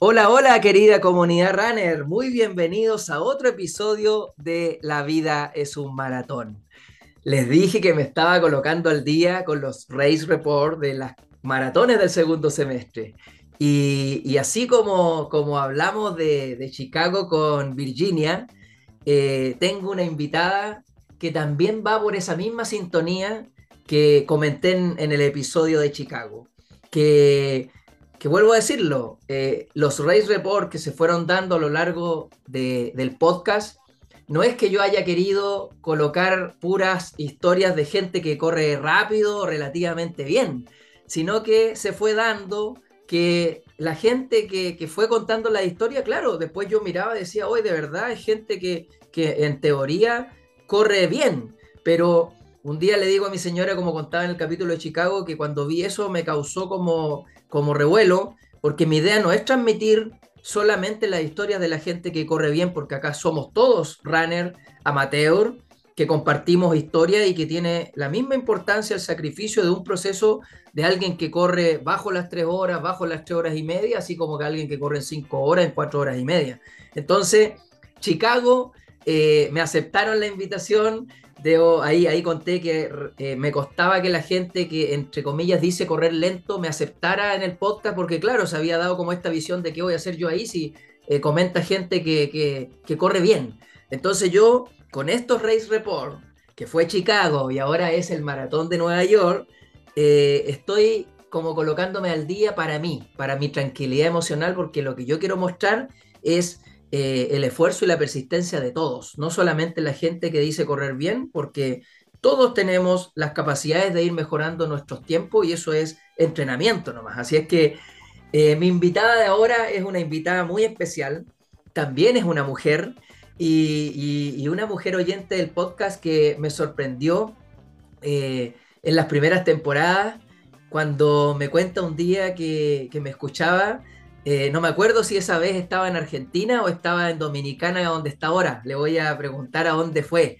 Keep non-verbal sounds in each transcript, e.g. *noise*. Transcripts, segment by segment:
Hola, hola querida comunidad runner, muy bienvenidos a otro episodio de La vida es un maratón. Les dije que me estaba colocando al día con los race report de las maratones del segundo semestre. Y, así como, como hablamos de, Chicago con Virginia, eh, tengo una invitada que también va por esa misma sintonía que comenté en, el episodio de Chicago. Que, que vuelvo a decirlo, eh, los race report que se fueron dando a lo largo del podcast, no es que yo haya querido colocar puras historias de gente que corre rápido relativamente bien, sino que se fue dando que la gente que, fue contando la historia, claro, después yo miraba y decía, hoy de verdad es gente que, que en teoría corre bien, pero un día le digo a mi señora, como contaba en el capítulo de Chicago, que cuando vi eso me causó como, como revuelo, porque mi idea no es transmitir solamente las historias de la gente que corre bien, porque acá somos todos runner amateur, que compartimos historia y que tiene la misma importancia el sacrificio de un proceso de alguien que corre bajo las tres horas, bajo las tres horas y media, así como que alguien que corre en cinco horas, en cuatro horas y media. Entonces, Chicago, eh, me aceptaron la invitación, ahí, ahí conté que eh, me costaba que la gente que, entre comillas, dice correr lento, me aceptara en el podcast, porque claro, se había dado como esta visión de qué voy a hacer yo ahí si eh, comenta gente que, corre bien. Entonces yo, con estos Race Report, que fue Chicago y ahora es el Maratón de Nueva York, eh, estoy como colocándome al día para mí, para mi tranquilidad emocional, porque lo que yo quiero mostrar es eh, el esfuerzo y la persistencia de todos, no solamente la gente que dice correr bien, porque todos tenemos las capacidades de ir mejorando nuestros tiempos y eso es entrenamiento nomás. Así es que eh, mi invitada de ahora es una invitada muy especial, también es una mujer y, una mujer oyente del podcast que me sorprendió eh, en las primeras temporadas cuando me cuenta un día que, que me escuchaba eh, no me acuerdo si esa vez estaba en Argentina o estaba en Dominicana, donde está ahora. Le voy a preguntar a dónde fue.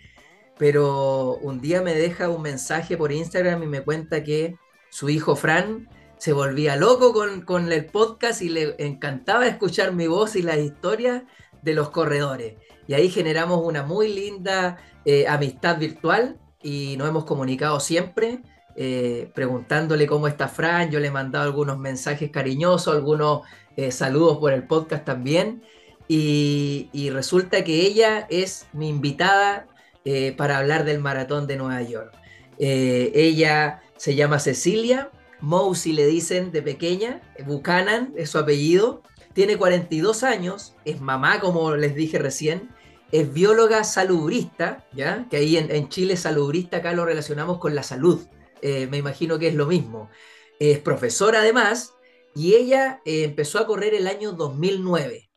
Pero un día me deja un mensaje por Instagram y me cuenta que su hijo Fran se volvía loco con, el podcast y le encantaba escuchar mi voz y las historias de los corredores. Y ahí generamos una muy linda eh, amistad virtual y nos hemos comunicado siempre. Eh, preguntándole cómo está Fran, yo le he mandado algunos mensajes cariñosos, algunos eh, saludos por el podcast también. Y, resulta que ella es mi invitada eh, para hablar del maratón de Nueva York. Eh, ella se llama Cecilia, Mousy le dicen de pequeña, Buchanan es su apellido, tiene 42 años, es mamá como les dije recién, es bióloga salubrista, ¿ya? que ahí en, Chile salubrista acá lo relacionamos con la salud, me imagino que es lo mismo. Es profesora además y ella eh, empezó a correr el año 2009.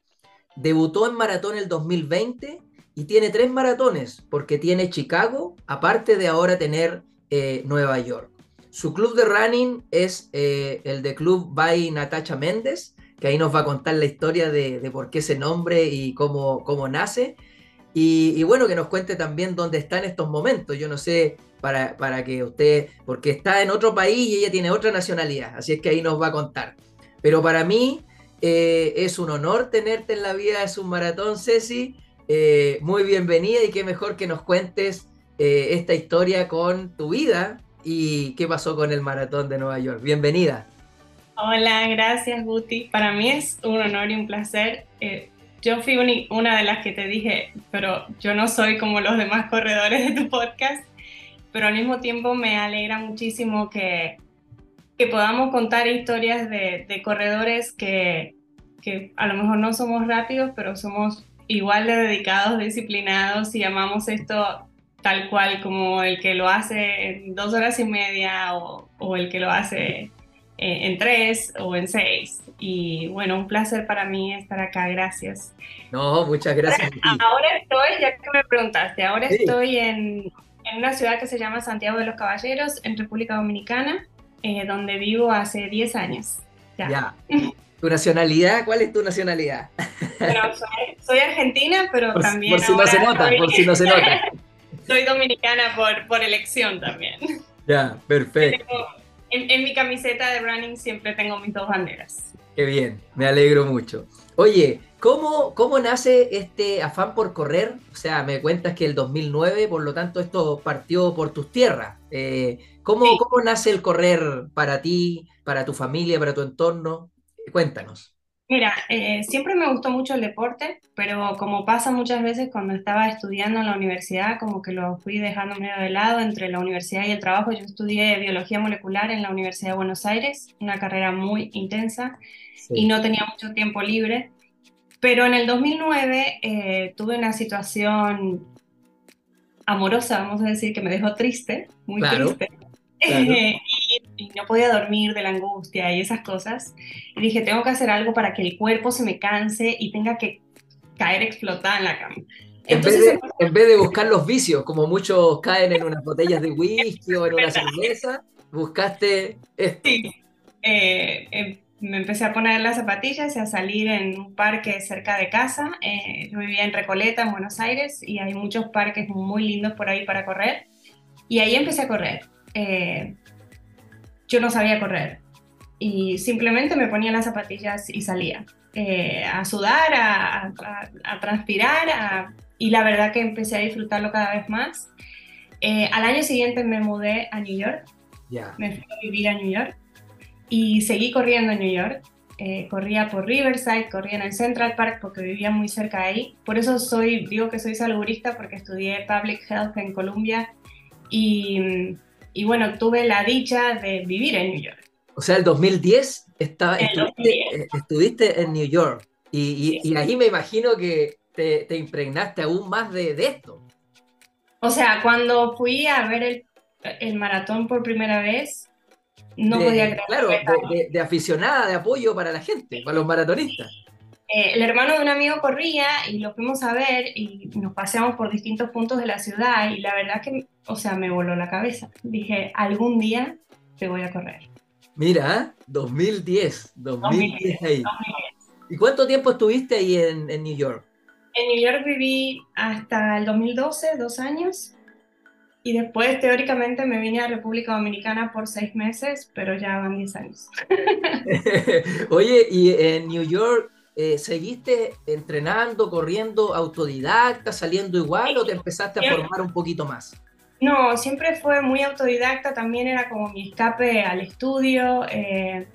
Debutó en maratón el 2020 y tiene tres maratones, porque tiene Chicago, aparte de ahora tener eh, Nueva York. Su club de running es eh, el de Club by Natacha Méndez, que ahí nos va a contar la historia de, por qué ese nombre y cómo, cómo nace. Y, bueno, que nos cuente también dónde está en estos momentos. Yo no sé para, para que usted, porque está en otro país y ella tiene otra nacionalidad, así es que ahí nos va a contar. Pero para mí eh, es un honor tenerte en la vida, es un maratón, Ceci. Eh, muy bienvenida y qué mejor que nos cuentes eh, esta historia con tu vida y qué pasó con el maratón de Nueva York. Bienvenida. Hola, gracias Guti. Para mí es un honor y un placer. yo fui una de las que te dije, pero yo no soy como los demás corredores de tu podcast, pero al mismo tiempo me alegra muchísimo que que podamos contar historias de, corredores que, que, a lo mejor no somos rápidos, pero somos igual de dedicados, disciplinados y amamos esto tal cual como el que lo hace en dos horas y media o, o el que lo hace en, tres o en seis. Y bueno, un placer para mí estar acá, gracias. No, muchas gracias. Ahora, estoy, ya que me preguntaste, ahora estoy en, en una ciudad que se llama Santiago de los Caballeros, en República Dominicana. Eh, donde vivo hace 10 años. Ya. ¿Tu nacionalidad? ¿Cuál es tu nacionalidad? Bueno, *laughs* soy, argentina, pero también. Por si no se nota, por si no se nota. *laughs* soy dominicana por, por elección también. Ya, perfecto. en, mi camiseta de running siempre tengo mis dos banderas. Qué bien, me alegro mucho. Oye, ¿cómo, ¿cómo nace este afán por correr? O sea, me cuentas que el 2009, por lo tanto, esto partió por tus tierras. Eh, ¿cómo, Sí. ¿Cómo nace el correr para ti, para tu familia, para tu entorno? Cuéntanos. Mira, eh, siempre me gustó mucho el deporte, pero como pasa muchas veces cuando estaba estudiando en la universidad, como que lo fui dejando medio de lado entre la universidad y el trabajo. Yo estudié biología molecular en la Universidad de Buenos Aires, una carrera muy intensa y Sí, no tenía mucho tiempo libre. Pero en el 2009 eh, tuve una situación amorosa, vamos a decir, que me dejó triste, muy claro, triste. claro. *laughs* y, y no podía dormir de la angustia y esas cosas. Y dije, tengo que hacer algo para que el cuerpo se me canse y tenga que caer explotada en la cama. En vez Entonces, de, en vez de buscar los vicios, como muchos caen en unas botellas de whisky o en una *laughs* cerveza, buscaste esto. sí, eh, eh, me empecé a poner las zapatillas y a salir en un parque cerca de casa. Eh, yo vivía en Recoleta, en Buenos Aires, y hay muchos parques muy lindos por ahí para correr. Y ahí empecé a correr. Eh, yo no sabía correr y simplemente me ponía las zapatillas y salía eh, a sudar, a, a- a transpirar a- y la verdad que empecé a disfrutarlo cada vez más. Eh, al año siguiente me mudé a New York, Ya. me fui a vivir a New York y seguí corriendo en New York. Eh, corría por Riverside, corría en el Central Park porque vivía muy cerca de ahí. Por eso soy, digo que soy saludista porque estudié Public Health en Columbia y, y bueno, tuve la dicha de vivir en New York. O sea, el 2010 estaba, el estuviste, 2010. eh, estuviste en New York y, y- y ahí me imagino que te, te impregnaste aún más de, de esto. O sea, cuando fui a ver el, el maratón por primera vez, no De- podía creer claro, de, de- de aficionada, de apoyo para la gente, para los maratonistas. Eh, el hermano de un amigo corría y lo fuimos a ver y nos paseamos por distintos puntos de la ciudad y la verdad que, o sea, me voló la cabeza. Dije, algún día te voy a correr. Mira, ¿eh? 2010, 2010 ahí. 2010. ¿Y cuánto tiempo estuviste ahí en, en New York? En New York viví hasta el 2012, dos años, y después teóricamente me vine a República Dominicana por seis meses, pero ya van diez años. *laughs* Oye, ¿y en New York eh, seguiste entrenando, corriendo autodidacta, saliendo igual o te empezaste a formar un poquito más? No, siempre fue muy autodidacta, también era como mi escape al estudio. eh,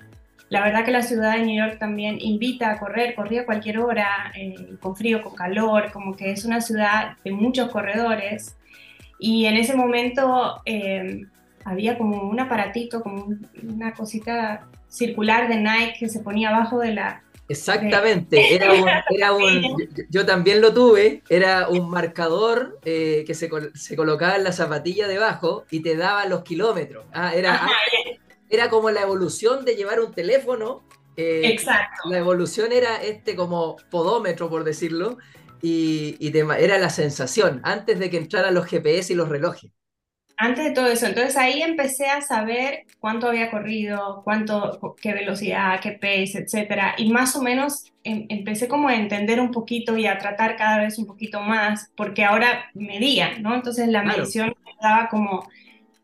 la verdad que la ciudad de New York también invita a correr, corría a cualquier hora, eh, con frío, con calor, como que es una ciudad de muchos corredores. Y en ese momento eh, había como un aparatito, como un- una cosita circular de Nike que se ponía abajo de la... Exactamente, era un, *laughs* era un- yo, también lo tuve, era un marcador eh, que se, se colocaba en la zapatilla debajo y te daba los kilómetros. Ah, era, Ajá, era como la evolución de llevar un teléfono. eh, exacto. la evolución era este como podómetro, por decirlo, y, y te era la sensación antes de que entraran los GPS y los relojes. Antes de todo eso, entonces ahí empecé a saber cuánto había corrido, cuánto, qué velocidad, qué pace, etcétera, y más o menos em- empecé como a entender un poquito y a tratar cada vez un poquito más, porque ahora medía, ¿no? Entonces la Claro. medición me daba como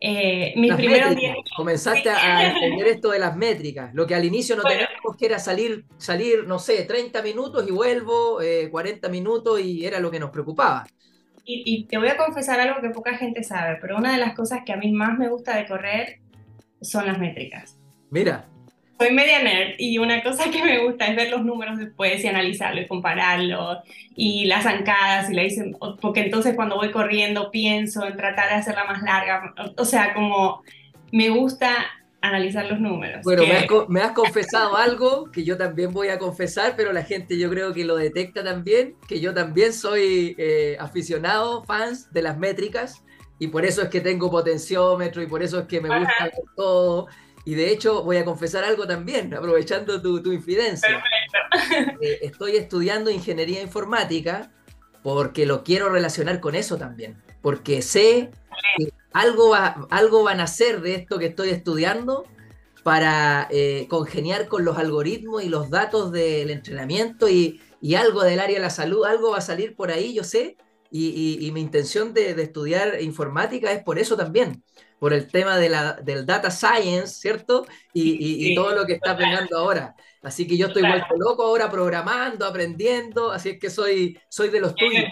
eh, mis Las primeros métricas. días. Comenzaste a, entender esto de las métricas, lo que al inicio no Bueno. teníamos, que era salir, salir, no sé, 30 minutos y vuelvo, eh, 40 minutos y era lo que nos preocupaba. Y, y te voy a confesar algo que poca gente sabe, pero una de las cosas que a mí más me gusta de correr son las métricas. Mira, Soy media nerd y una cosa que me gusta es ver los números después y analizarlo y compararlo y las zancadas y la hice, porque entonces cuando voy corriendo pienso en tratar de hacerla más larga, o sea, como me gusta analizar los números. bueno, que- me has, me has confesado algo que yo también voy a confesar, pero la gente yo creo que lo detecta también, que yo también soy eh, aficionado, fans de las métricas, y por eso es que tengo potenciómetro y por eso es que me gusta todo. Y de hecho voy a confesar algo también, aprovechando tu, tu infidencia. Eh, estoy estudiando ingeniería informática porque lo quiero relacionar con eso también, porque sé que algo, va, algo van a hacer de esto que estoy estudiando para eh, congeniar con los algoritmos y los datos del entrenamiento y, y algo del área de la salud, algo va a salir por ahí, yo sé, y, mi intención de, estudiar informática es por eso también, por el tema de la, del data science, ¿cierto? Y, todo lo que está pegando ahora. Así que yo estoy vuelto loco ahora programando, aprendiendo, así es que soy, soy de los tuyos.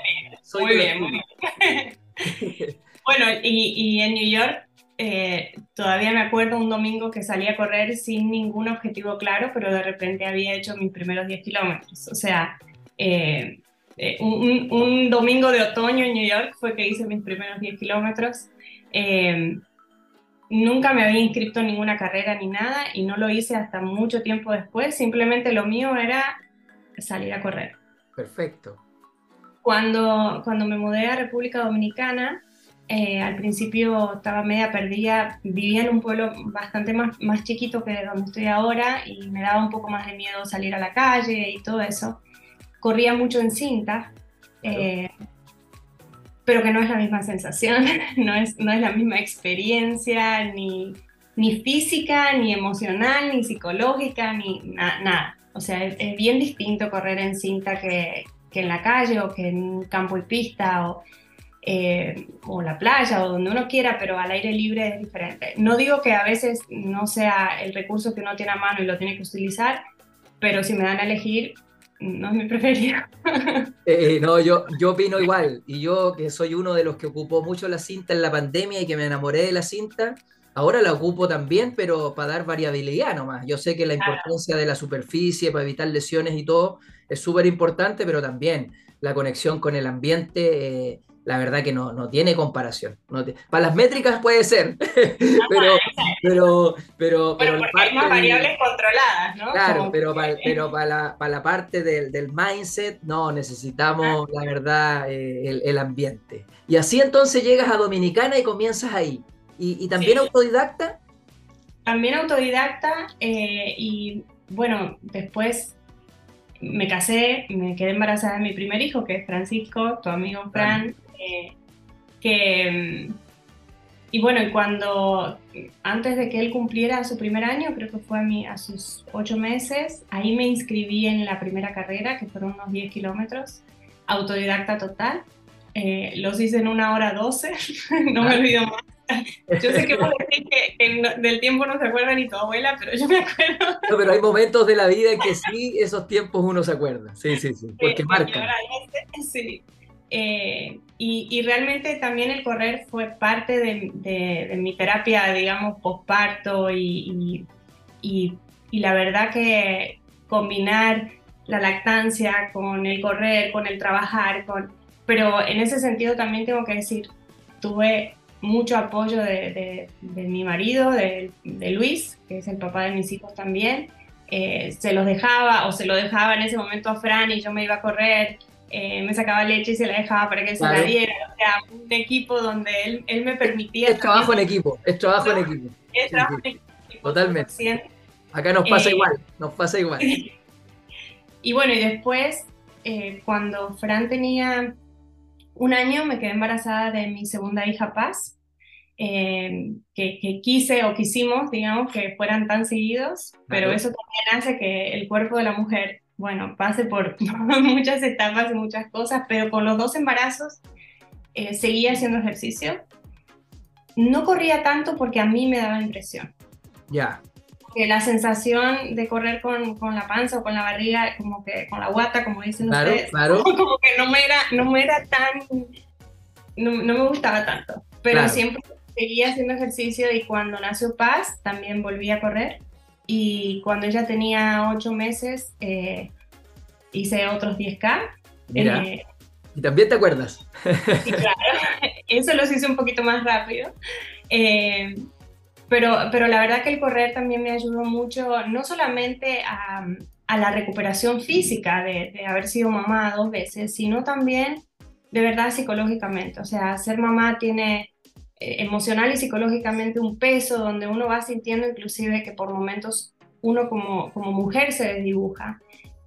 muy bien, muy bien. *laughs* bueno, y, en New York eh, todavía me acuerdo un domingo que salí a correr sin ningún objetivo claro, pero de repente había hecho mis primeros 10 kilómetros. O sea, eh, eh, un, domingo de otoño en New York fue que hice mis primeros 10 kilómetros. Nunca me había inscrito en ninguna carrera ni nada y no lo hice hasta mucho tiempo después. Simplemente lo mío era salir a correr. Perfecto. Cuando, cuando me mudé a República Dominicana, eh, al principio estaba media perdida, vivía en un pueblo bastante más, más chiquito que donde estoy ahora y me daba un poco más de miedo salir a la calle y todo eso. Corría mucho en cinta, eh, pero que no es la misma sensación, *laughs* no es, no es la misma experiencia, ni, ni física, ni emocional, ni psicológica, ni nada. O sea, es, es, bien distinto correr en cinta que, que en la calle o que en campo y pista o, eh, o la playa o donde uno quiera, pero al aire libre es diferente. No digo que a veces no sea el recurso que uno tiene a mano y lo tiene que utilizar, pero si me dan a elegir, no es mi preferido. *laughs* Eh, no, yo, yo opino igual. Y yo que soy uno de los que ocupó mucho la cinta en la pandemia y que me enamoré de la cinta, ahora la ocupo también, pero para dar variabilidad nomás. Yo sé que la importancia de la superficie para evitar lesiones y todo es súper importante, pero también la conexión con el ambiente, eh, la verdad que no, no tiene comparación. para las métricas puede ser, *laughs* pero, pero, pero, pero, porque hay más variables controladas, ¿no? Claro, pero, para, pero para, la, para la parte del, del mindset, no, necesitamos, la verdad, eh, el, el, ambiente. Y así entonces llegas a Dominicana y comienzas ahí. ¿Y, y también autodidacta? También autodidacta eh, y bueno, después me casé, me quedé embarazada de mi primer hijo, que es Francisco, tu amigo Fran, eh, que... Y bueno, y cuando, antes de que él cumpliera su primer año, creo que fue a, mí, a sus ocho meses, ahí me inscribí en la primera carrera, que fueron unos 10 kilómetros, autodidacta total. Eh, los hice en una hora 12, *laughs* no me olvido más. Yo sé que vos decís que, del tiempo no se acuerda ni tu abuela, pero yo me acuerdo. No, pero hay momentos de la vida en que sí, esos tiempos uno se acuerda. Sí, sí, sí, *laughs* porque marca. Sí. Eh, y, realmente también el correr fue parte de, mi terapia, digamos, postparto y, y, y, la verdad que combinar la lactancia con el correr, con el trabajar, con... pero en ese sentido también tengo que decir, tuve mucho apoyo de, mi marido, de, Luis, que es el papá de mis hijos también. Eh, se los dejaba o se lo dejaba en ese momento a Fran y yo me iba a correr, eh, me sacaba leche y se la dejaba para que se la diera. O sea, un equipo donde él, él me permitía... Es trabajo en equipo, es trabajo en equipo. Es trabajo en equipo. Totalmente. Acá nos pasa eh, igual, nos pasa igual. *laughs* y bueno, y después, cuando Fran tenía un año me quedé embarazada de mi segunda hija Paz, eh, que, quise o quisimos, digamos, que fueran tan seguidos, pero eso también hace que el cuerpo de la mujer, bueno, pase por *laughs* muchas etapas y muchas cosas, pero con los dos embarazos eh, seguía haciendo ejercicio. No corría tanto porque a mí me daba impresión. Ya. Que la sensación de correr con, con, la panza o con la barriga, como que con la guata, como dicen ustedes, *laughs* como que no me era, no me era tan, no, no me gustaba tanto, pero siempre seguía haciendo ejercicio y cuando nació Paz también volví a correr y cuando ella tenía ocho meses eh, hice otros 10K. Eh, ¿Y también te acuerdas? Sí, claro, *laughs* eso los hice un poquito más rápido. Eh, pero, pero la verdad que el correr también me ayudó mucho, no solamente a, a la recuperación física de, de, haber sido mamá dos veces, sino también de verdad psicológicamente. O sea, ser mamá tiene emocional y psicológicamente un peso donde uno va sintiendo inclusive que por momentos uno como, como mujer se desdibuja.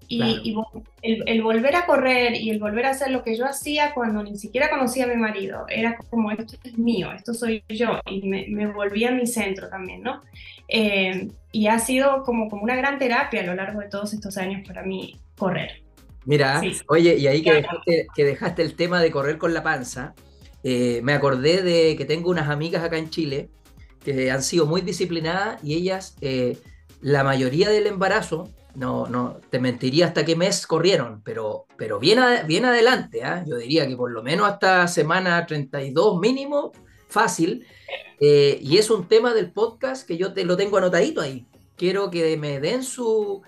Y, el, volver a correr y el volver a hacer lo que yo hacía cuando ni siquiera conocía a mi marido, era como, esto es mío, esto soy yo, y me, me volví a mi centro también, ¿no? Eh, y ha sido como, como una gran terapia a lo largo de todos estos años para mí correr. Mira, oye, y ahí que dejaste, que dejaste, el tema de correr con la panza, eh, me acordé de que tengo unas amigas acá en Chile que han sido muy disciplinadas y ellas, eh, la mayoría del embarazo, no, no, te mentiría hasta qué mes corrieron, pero, pero bien, bien adelante, ¿ah? yo diría que por lo menos hasta semana 32 mínimo, fácil, eh, y es un tema del podcast que yo te lo tengo anotadito ahí. Quiero que me den su,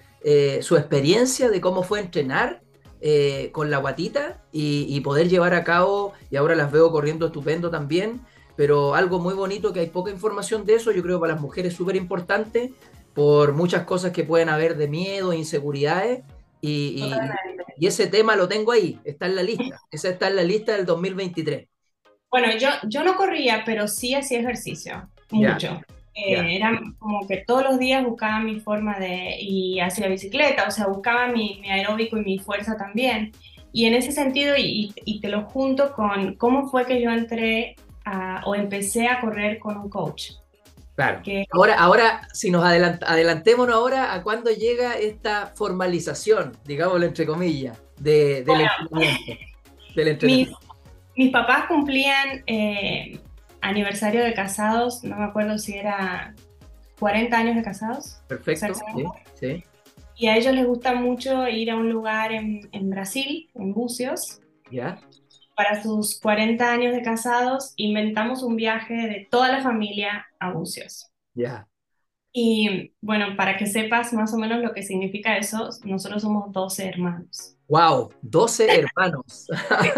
su experiencia de cómo fue entrenar eh, con la guatita y, poder llevar a cabo, y ahora las veo corriendo estupendo también, pero algo muy bonito que hay poca información de eso, yo creo para las mujeres súper importante por muchas cosas que pueden haber de miedo, inseguridades, y, y, ese tema lo tengo ahí, está en la lista, esa está en la lista del 2023. Bueno, yo, yo no corría, pero sí hacía ejercicio, mucho. Eh, era como que todos los días buscaba mi forma de, y hacía bicicleta, o sea, buscaba mi, aeróbico y mi fuerza también. Y en ese sentido, y, te lo junto con cómo fue que yo entré o empecé a correr con un coach. Claro. ahora, ahora, si nos adelantémonos ahora a cuándo llega esta formalización, digámoslo entre comillas, de, del, entrenamiento, Mis, mis, papás cumplían eh, aniversario de casados, no me acuerdo si era 40 años de casados. Perfecto, sí, Y a ellos les gusta mucho ir a un lugar en, Brasil, en Bucios. Ya. Para sus 40 años de casados, inventamos un viaje de toda la familia a Bucios. Ya. Y bueno, para que sepas más o menos lo que significa eso, nosotros somos 12 hermanos. ¡Wow! 12 *laughs* hermanos.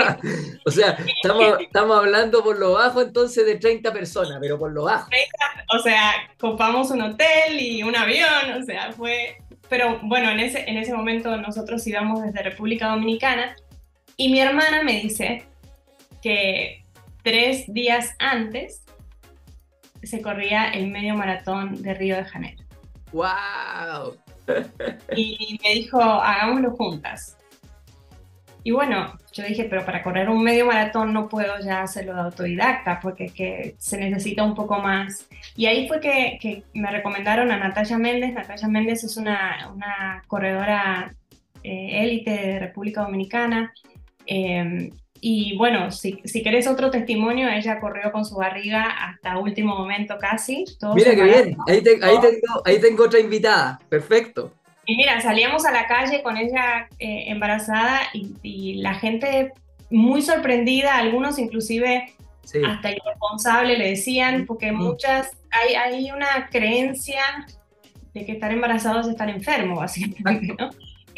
*laughs* o sea, estamos, estamos hablando por lo bajo entonces de 30 personas, pero por lo bajo. o sea, copamos un hotel y un avión, o sea, fue... Pero bueno, en ese, en ese momento nosotros íbamos desde República Dominicana y mi hermana me dice que tres días antes se corría el medio maratón de Río de Janeiro. ¡Wow! Y me dijo, hagámoslo juntas. Y bueno, yo dije, pero para correr un medio maratón no puedo ya hacerlo de autodidacta porque que se necesita un poco más. Y ahí fue que, que me recomendaron a Natalia Méndez. Natalia Méndez es una, una corredora eh, élite de República Dominicana. Em, y bueno, si, si querés otro testimonio, ella corrió con su barriga hasta último momento casi. Mira qué bien, ahí, ahí, tengo, ahí tengo otra invitada, perfecto. Y mira, salíamos a la calle con ella eh, embarazada y, la gente muy sorprendida, algunos inclusive hasta irresponsable le decían, porque muchas, hay, hay una creencia de que estar embarazado es estar enfermo, *laughs* básicamente, ¿no?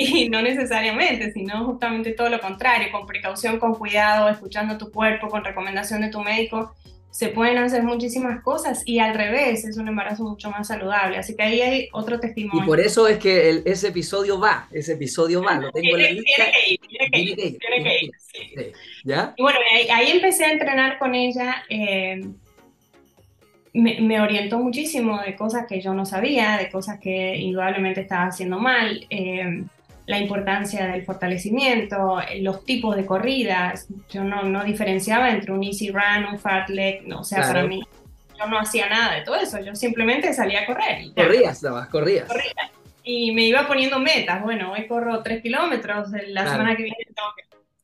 Y no necesariamente, sino justamente todo lo contrario, con precaución, con cuidado, escuchando tu cuerpo, con recomendación de tu médico, se pueden hacer muchísimas cosas y al revés, es un embarazo mucho más saludable. Así que ahí hay otro testimonio. Y por eso es que ese episodio va, ese episodio va, lo tengo en la lista. Tiene que ir, tiene que ir, tiene que ir. ¿Ya? Y bueno, ahí, empecé a entrenar con ella. Eh, me, orientó muchísimo de cosas que yo no sabía, de cosas que indudablemente estaba haciendo mal. Eh, la importancia del fortalecimiento, los tipos de corridas. Yo no, no diferenciaba entre un easy run, un fat leg, no, o sea, para mí yo no hacía nada de todo eso, yo simplemente salía a correr. corrías, nada más, corrías. Y me iba poniendo metas, bueno, hoy corro tres kilómetros, la semana que viene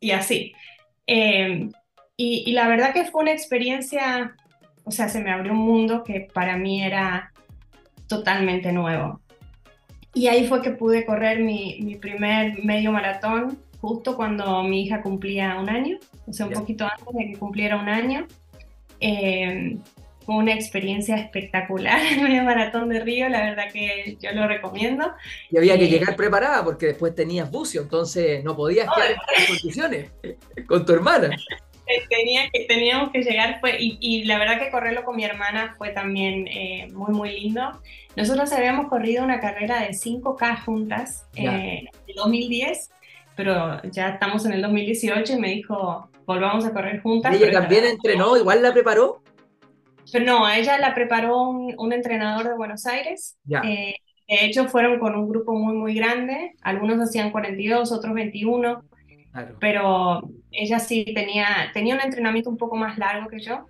Y así. Em, y, y la verdad que fue una experiencia, o sea, se me abrió un mundo que para mí era totalmente nuevo. Y ahí fue que pude correr mi, mi primer medio maratón, justo cuando mi hija cumplía un año, o sea, un poquito antes de que cumpliera un año. Eh, fue una experiencia espectacular *laughs* el medio maratón de Río, la verdad que yo lo recomiendo. Y había que eh, llegar preparada porque después tenías bucio, entonces no podías *laughs* quedar en condiciones con tu hermana. Tenía que, teníamos que llegar fue, y, y, la verdad que correrlo con mi hermana fue también eh, muy, muy lindo. Nosotros habíamos corrido una carrera de 5K juntas eh, en 2010, pero ya estamos en el 2018 y me dijo, volvamos a correr juntas. ¿Ella también entrenó? ¿Igual la preparó? Pero no, ella la preparó un, entrenador de Buenos Aires. Eh, de hecho, fueron con un grupo muy, muy grande. Algunos hacían 42, otros 21. Pero ella sí tenía, tenía un entrenamiento un poco más largo que yo.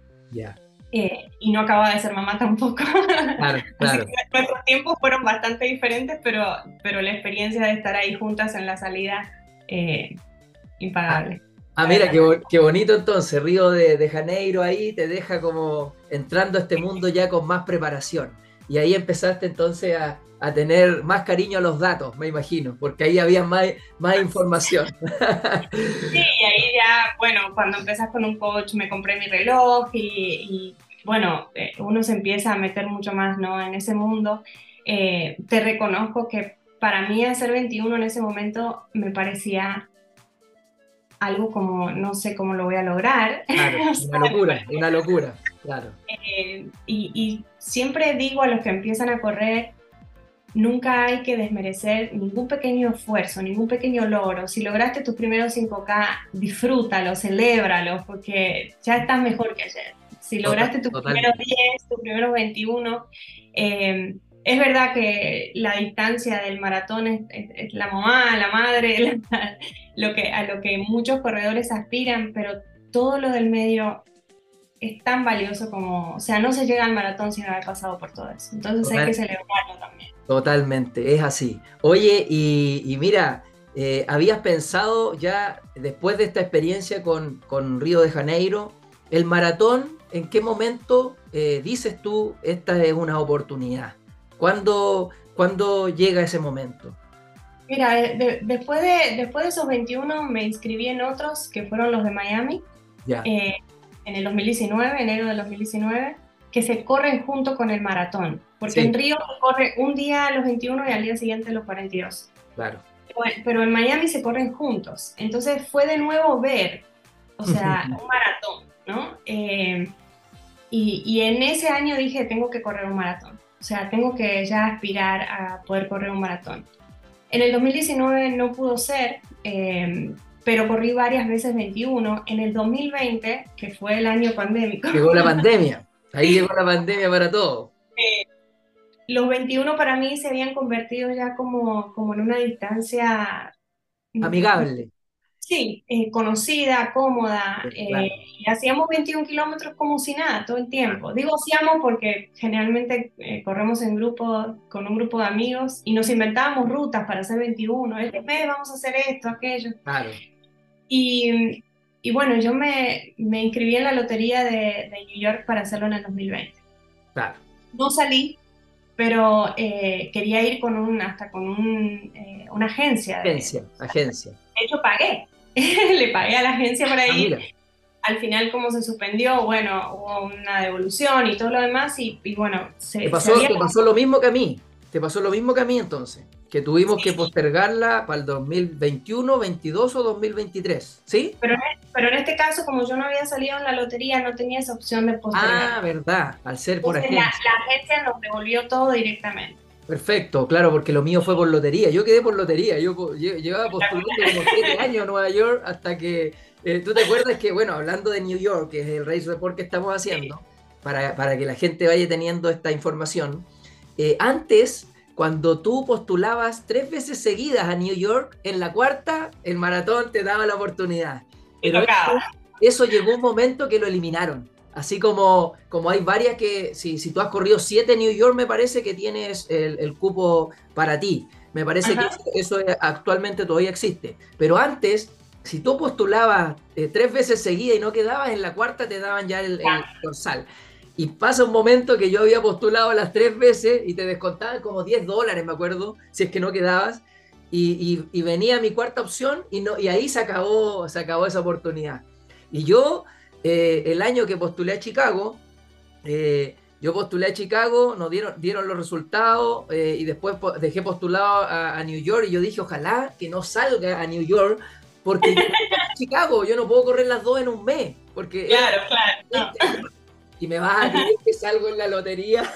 Eh, y no acababa de ser mamá tampoco. Claro, *laughs* claro. nuestros tiempos fueron bastante diferentes, pero, pero la experiencia de estar ahí juntas en la salida eh, impagable. Ah, mira, qué, bonito entonces, Río de, Janeiro ahí te deja como entrando a este mundo ya con más preparación. Y ahí empezaste entonces a, tener más cariño a los datos, me imagino, porque ahí había más, más información. *laughs* Sí, y ahí ya, bueno, cuando empezas con un coach me compré mi reloj y, bueno, eh, uno se empieza a meter mucho más ¿no? en ese mundo. Eh, te reconozco que para mí hacer 21 en ese momento me parecía algo como, no sé cómo lo voy a lograr. Claro, *laughs* una locura, una locura, claro. Eh, y, siempre digo a los que empiezan a correr, nunca hay que desmerecer ningún pequeño esfuerzo, ningún pequeño logro. Si lograste tus primeros 5K, disfrútalo, celébralo, porque ya estás mejor que ayer. Si lograste tus primeros 10, tus primeros 21, eh, es verdad que la distancia del maratón es, la mamá, la madre, *laughs* lo que, a lo que muchos corredores aspiran, pero todo lo del medio es tan valioso como, o sea, no se llega al maratón sin haber pasado por todo eso. Entonces hay que celebrarlo también. Totalmente, es así. Oye, y, mira, eh, ¿habías pensado ya después de esta experiencia con, con Río de Janeiro, el maratón, en qué momento eh, dices tú, esta es una oportunidad? ¿Cuándo, llega ese momento? Mira, después, de, después de esos 21 me inscribí en otros que fueron los de Miami, eh, en el 2019, enero del 2019, que se corren junto con el maratón, porque en Río corre un día a los 21 y al día siguiente los 42. Claro. Pero en Miami se corren juntos, entonces fue de nuevo ver, o sea, un maratón, ¿no? Eh, y, y en ese año dije, tengo que correr un maratón. O sea, tengo que ya aspirar a poder correr un maratón. En el 2019 no pudo ser, em, pero corrí varias veces 21. En el 2020, que fue el año pandémico. Llegó la pandemia. *laughs* Ahí llegó la pandemia para todo. Eh, los 21 para mí se habían convertido ya como, como en una distancia amigable. Sí, eh, conocida, cómoda, eh, y hacíamos 21 kilómetros como si nada todo el tiempo. Digo hacíamos porque generalmente eh, corremos en grupo, con un grupo de amigos y nos inventábamos rutas para hacer 21. Este mes vamos a hacer esto, aquello. Claro. Y, y bueno, yo me, me, inscribí en la lotería de, de, New York para hacerlo en el 2020. Claro. No salí, pero quería ir con un, hasta con un, una agencia. Agencia, agencia. De hecho, pagué. *laughs* le pagué a la agencia para ah, ir. Al final, como se suspendió, bueno, hubo una devolución y todo lo demás, y, bueno, se, ¿Te pasó, ¿Te pasó lo mismo que a mí? ¿Te pasó lo mismo que a mí entonces? Que tuvimos que postergarla para el 2021, 22 o 2023, ¿sí? Pero, pero en este caso, como yo no había salido en la lotería, no tenía esa opción de postergar. Ah, verdad, al ser por agencia. La, la agencia nos devolvió todo directamente. Perfecto, claro, porque lo mío fue por lotería. Yo quedé por lotería. Yo llevaba postulando como siete años a Nueva York hasta que. Eh, ¿Tú te acuerdas que, bueno, hablando de New York, que es el Race Report que estamos haciendo, para, para que la gente vaya teniendo esta información, eh, antes, cuando tú postulabas tres veces seguidas a New York, en la cuarta, el maratón te daba la oportunidad. Pero eso, eso llegó un momento que lo eliminaron. Así como, como hay varias que, si, si tú has corrido siete New York, me parece que tienes el, cupo para ti. Me parece que eso, actualmente todavía existe. Pero antes, si tú postulabas eh, tres veces seguida y no quedabas, en la cuarta te daban ya el, dorsal. Y pasa un momento que yo había postulado las tres veces y te descontaban como 10 dólares, me acuerdo, si es que no quedabas. Y, y, venía mi cuarta opción y, no, y ahí se acabó, se acabó esa oportunidad. Y yo eh, el año que postulé a Chicago, eh, yo postulé a Chicago, nos dieron, dieron los resultados eh, y después dejé postulado a, New York y yo dije, ojalá que no salga a New York porque Chicago, yo no puedo correr las dos en un mes. Porque claro, claro. Y me vas a creer que salgo en la lotería.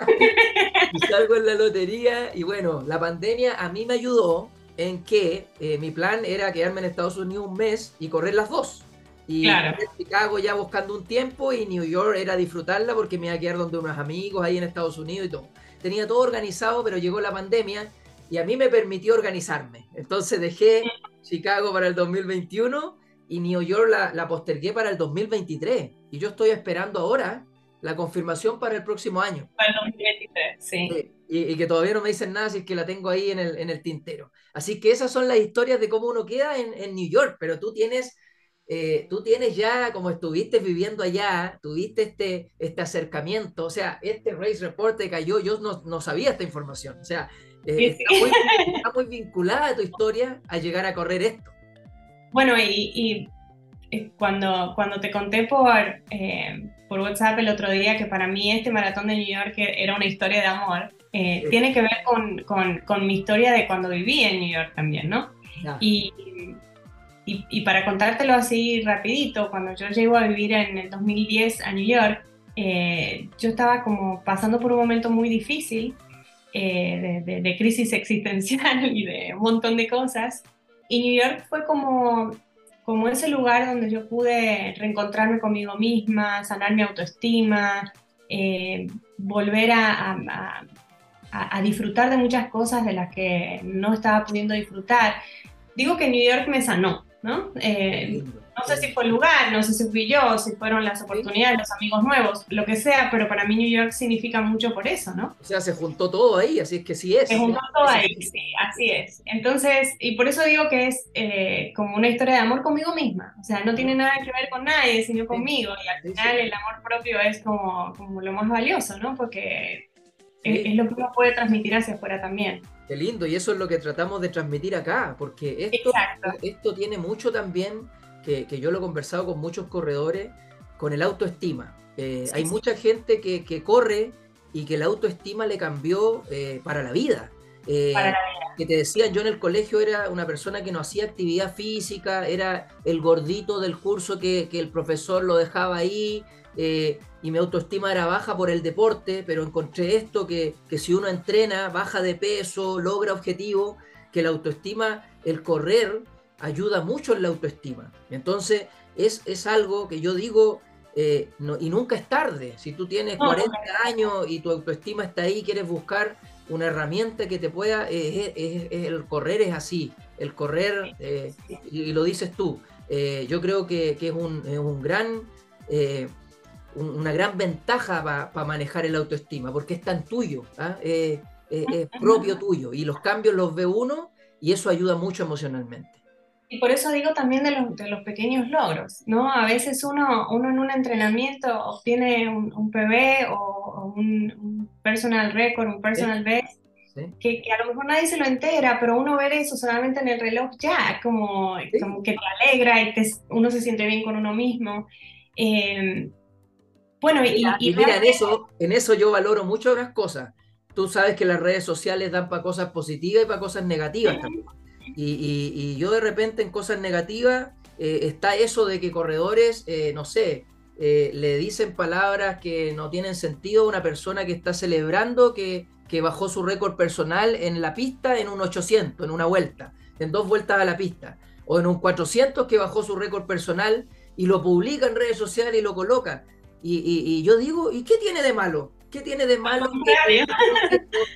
*laughs* y salgo en la lotería. Y bueno, la pandemia a mí me ayudó en que mi plan era quedarme en Estados Unidos un mes y correr las dos. Y claro. Chicago ya buscando un tiempo y New York era disfrutarla porque me iba a quedar donde unos amigos ahí en Estados Unidos y todo. Tenía todo organizado, pero llegó la pandemia y a mí me permitió organizarme. Entonces dejé Chicago para el 2021 y New York la, la postergué para el 2023. Y yo estoy esperando ahora la confirmación para el próximo año. Para el 2023, sí. y, que todavía no me dicen nada si es que la tengo ahí en el, en el tintero. Así que esas son las historias de cómo uno queda en, en New York, pero tú tienes, eh, tú tienes ya, como estuviste viviendo allá, tuviste este, este acercamiento, o sea, este Race Report te cayó, yo no, no sabía esta información, o sea, eh, está, muy, *laughs* está, muy, vinculada tu historia a llegar a correr esto. Bueno, y, y eh, cuando, cuando te conté por, eh, por WhatsApp el otro día que para mí este maratón de New York era una historia de amor, eh, tiene que ver con, con, con, mi historia de cuando viví en New York también, ¿no? Y, y, y, para contártelo así rapidito, cuando yo llego a vivir en el 2010 a New York, yo estaba como pasando por un momento muy difícil de, de, de crisis *laughs* existencial y de un montón de cosas. Y New York fue como como ese lugar donde yo pude reencontrarme conmigo misma, sanar mi autoestima, eh, volver a, a, disfrutar de muchas cosas de las que no estaba pudiendo disfrutar. Digo que New York me sanó, ¿no? Eh, no sé si fue el lugar, no sé si fui yo, si fueron las oportunidades, los amigos nuevos, lo que sea, pero para mí New York significa mucho por eso, ¿no? O sea, se juntó todo ahí, así es que sí es. Se juntó todo ahí, sí, así es. Entonces, y por eso digo que es eh, como una historia de amor conmigo misma, o sea, no tiene nada que ver con nadie, sino conmigo, y al final el amor propio es como, como lo más valioso, ¿no? Porque es, es lo que uno puede transmitir hacia afuera también. Qué lindo, y eso es lo que tratamos de transmitir acá, porque esto, esto tiene mucho también que, yo lo he conversado con muchos corredores, con el autoestima. Eh, hay mucha gente que, que, corre y que la autoestima le cambió eh, para, la vida. Eh, para la vida. Que te decían, yo en el colegio era una persona que no hacía actividad física, era el gordito del curso que, que el profesor lo dejaba ahí, y mi autoestima era baja por el deporte, pero encontré esto que, que si uno entrena, baja de peso, logra objetivos, que la autoestima, el correr, ayuda mucho en la autoestima. Entonces, es, es algo que yo digo, eh, no, y nunca es tarde. Si tú tienes 40 años y tu autoestima está ahí, quieres buscar una herramienta que te pueda, eh, el correr es así, el correr, eh, y, lo dices tú, yo creo que, que es, un, es, un, gran... una gran ventaja para manejar el autoestima, porque es tan tuyo, ¿ah? es propio tuyo, y los cambios los ve uno y eso ayuda mucho emocionalmente. Y por eso digo también de los, de los pequeños logros, ¿no? A veces uno, uno en un entrenamiento obtiene un, un PB o, un, personal record, un personal best, que, que, a lo mejor nadie se lo entera, pero uno ver eso solamente en el reloj ya, como, como que te alegra y te, uno se siente bien con uno mismo. Eh, bueno, y, y, y mira, en eso, en eso yo valoro mucho otras cosas. Tú sabes que las redes sociales dan para cosas positivas y para cosas negativas también. Y, yo de repente en cosas negativas eh, está eso de que corredores, eh, no sé, eh, le dicen palabras que no tienen sentido a una persona que está celebrando que, que bajó su récord personal en la pista en un 800, en una vuelta, en dos vueltas a la pista, o en un 400 que bajó su récord personal y lo publica en redes sociales y lo coloca. Y, y, yo digo, ¿y qué tiene de malo? ¿Qué tiene de malo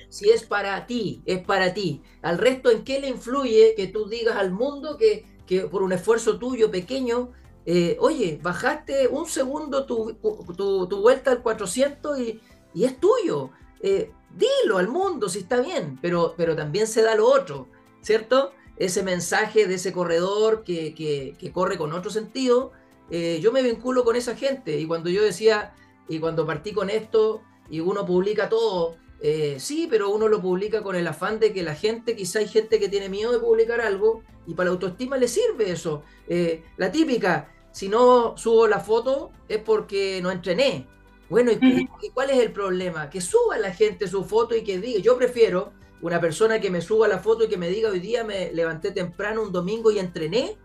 si es para ti? Es para ti. Al resto, ¿en qué le influye que tú digas al mundo que, que por un esfuerzo tuyo pequeño, eh, oye, bajaste un segundo tu, tu, tu, vuelta al 400 y, y es tuyo? Eh, dilo al mundo si está bien, pero, pero también se da lo otro, ¿cierto? Ese mensaje de ese corredor que, que, que corre con otro sentido, eh, yo me vinculo con esa gente y cuando yo decía, y cuando partí con esto, y uno publica todo. Eh, sí, pero uno lo publica con el afán de que la gente, quizá hay gente que tiene miedo de publicar algo y para la autoestima le sirve eso. Eh, la típica, si no subo la foto es porque no entrené. Bueno, ¿y, ¿y, cuál es el problema? Que suba la gente su foto y que diga, yo prefiero una persona que me suba la foto y que me diga hoy día me levanté temprano un domingo y entrené,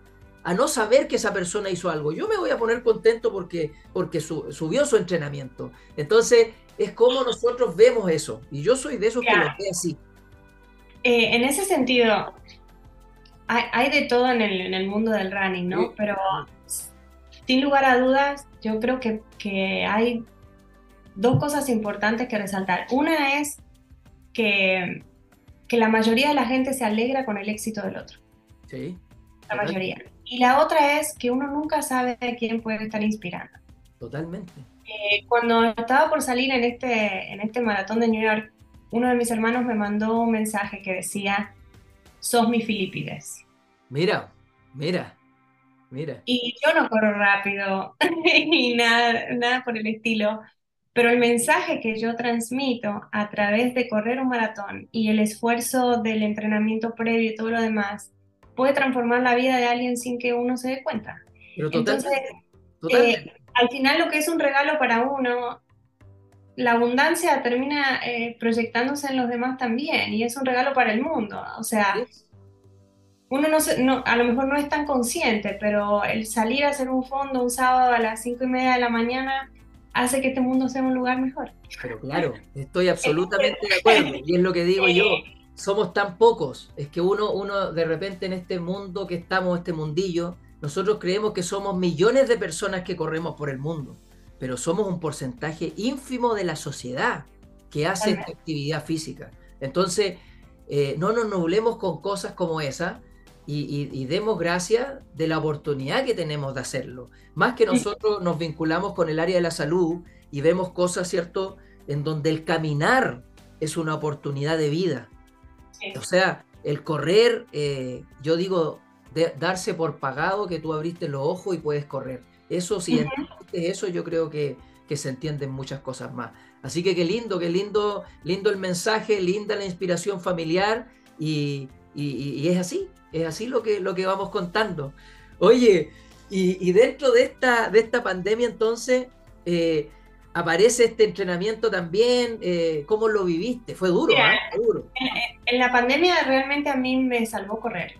a no saber que esa persona hizo algo. Yo me voy a poner contento porque, porque subió su entrenamiento. Entonces, es como nosotros vemos eso. Y yo soy de esos que lo ve así. Eh, en ese sentido, hay, hay de todo en el, en el, mundo del running, ¿no? Pero sin lugar a dudas, yo creo que, que hay dos cosas importantes que resaltar. Una es que, que la mayoría de la gente se alegra con el éxito del otro. Sí. La mayoría. Y la otra es que uno nunca sabe a quién puede estar inspirando. Totalmente. Eh, cuando estaba por salir en este, en este maratón de New York, uno de mis hermanos me mandó un mensaje que decía, sos mi Filipides. Mira, mira, mira. Y yo no corro rápido *laughs* y nada, nada por el estilo, pero el mensaje que yo transmito a través de correr un maratón y el esfuerzo del entrenamiento previo y todo lo demás puede transformar la vida de alguien sin que uno se dé cuenta. Pero Entonces, totalmente. eh, al final lo que es un regalo para uno, la abundancia termina eh, proyectándose en los demás también y es un regalo para el mundo. O sea, Sí. uno no, se- no- a lo mejor no es tan consciente, pero el salir a hacer un fondo un sábado a las cinco y media de la mañana hace que este mundo sea un lugar mejor. Pero claro, estoy *laughs* absolutamente de acuerdo. Y es lo que digo yo. Somos tan pocos. Es que uno, uno de repente en este mundo que estamos, este mundillo, nosotros creemos que somos millones de personas que corremos por el mundo. Pero somos un porcentaje ínfimo de la sociedad que hace esta actividad física. Entonces, eh, no nos nublemos con cosas como esa y, y- y demos gracias de la oportunidad que tenemos de hacerlo. Más que nosotros nos vinculamos con el área de la salud y vemos cosas, ¿cierto?, en donde el caminar es una oportunidad de vida. O sea, el correr, eh, yo digo, de- darse por pagado que tú abriste los ojos y puedes correr. Eso, si entiendes eso, yo creo que, que se entienden muchas cosas más. Así que qué lindo, qué lindo, lindo el mensaje, linda la inspiración familiar y, y- y es así, es así lo que, lo que vamos contando. Oye, y, y dentro de esta, de esta pandemia entonces eh, aparece este entrenamiento también, eh, ¿cómo lo viviste? Fue duro, Mira, ¿ah? Fue duro. En la pandemia realmente a mí me salvó correr.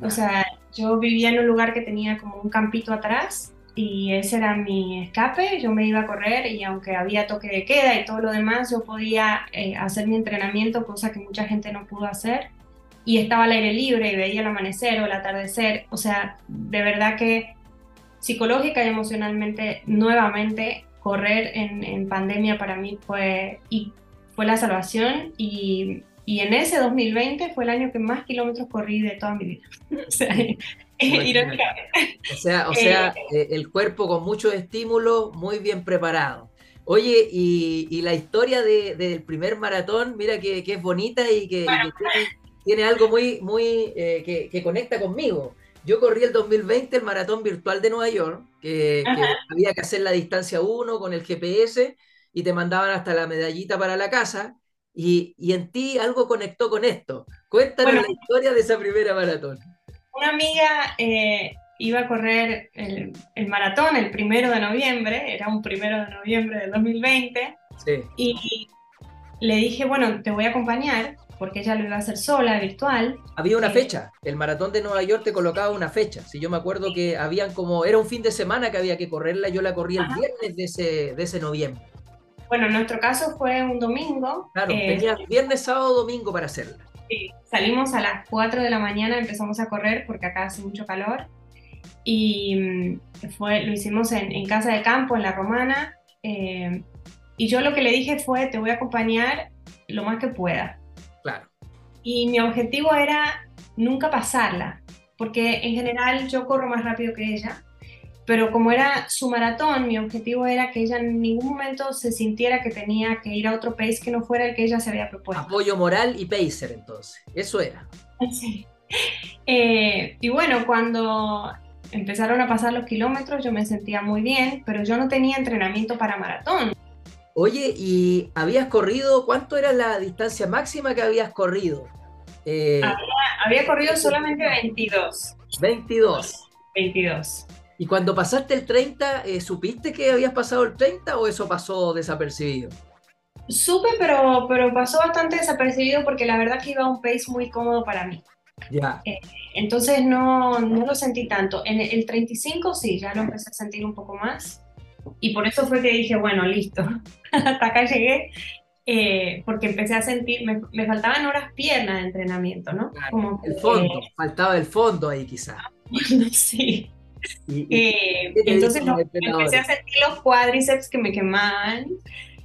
Ya. O sea, yo vivía en un lugar que tenía como un campito atrás y ese era mi escape. Yo me iba a correr y aunque había toque de queda y todo lo demás, yo podía eh, hacer mi entrenamiento, cosa que mucha gente no pudo hacer. Y estaba al aire libre y veía el amanecer o el atardecer. O sea, de verdad que psicológica y emocionalmente, nuevamente, correr en, en pandemia para mí fue, y fue la salvación y, y en ese 2020 fue el año que más kilómetros corrí de toda mi vida. *laughs* O sea. O sea, o sea eh, el cuerpo con mucho estímulo, muy bien preparado. Oye, y, y la historia de- del primer maratón, mira que, que es bonita y que, y que tiene, tiene algo muy, muy eh, que, que conecta conmigo. Yo corrí el 2020 el maratón virtual de Nueva York, que, que había que hacer la distancia 1 con el GPS y te mandaban hasta la medallita para la casa. Y, y en ti algo conectó con esto. Cuéntanos Bueno. la historia de esa primera maratón. Una amiga eh, iba a correr el, el maratón el primero de noviembre, era un primero de noviembre del 2020, Sí. y le dije, bueno, te voy a acompañar, porque ella lo iba a hacer sola, virtual. Había una Eh, fecha, el maratón de Nueva York te colocaba una fecha. Si yo me acuerdo que habían como, era un fin de semana que había que correrla, yo la corrí el Ajá. viernes de ese, de ese noviembre. Bueno, en nuestro caso fue un domingo. Claro, eh, tenía viernes, sábado, domingo para hacerla. Sí, salimos a las 4 de la mañana, empezamos a correr porque acá hace mucho calor y mm, fue, lo hicimos en, en casa de campo, en la romana, eh, y yo lo que le dije fue, te voy a acompañar lo más que pueda. Y mi objetivo era nunca pasarla, porque en general yo corro más rápido que ella, pero como era su maratón, mi objetivo era que ella en ningún momento se sintiera que tenía que ir a otro pace que no fuera el que ella se había propuesto. Apoyo moral y pacer, entonces. Eso era. *laughs* Sí. Eh, y bueno, cuando empezaron a pasar los kilómetros yo me sentía muy bien, pero yo no tenía entrenamiento para maratón. Oye, ¿y habías corrido? ¿Cuánto era la distancia máxima que habías corrido? Eh, Había corrido solamente 22. 22. 22. ¿Y cuando pasaste el 30, eh, supiste que habías pasado el 30 o eso pasó desapercibido? Supe, pero, pero pasó bastante desapercibido porque la verdad que iba a un pace muy cómodo para mí. Ya. Entonces no, no lo sentí tanto. En el 35 sí, ya lo empecé a sentir un poco más. Y por eso fue que dije, bueno, listo, *laughs* hasta acá llegué. Eh, porque empecé a sentir, me, me faltaban horas piernas de entrenamiento, ¿no? Claro, Como El fondo, faltaba el fondo ahí quizá. *laughs* sí. Y- y- Eh, ¿Qué te entonces los empecé a sentir los cuádriceps que me quemaban,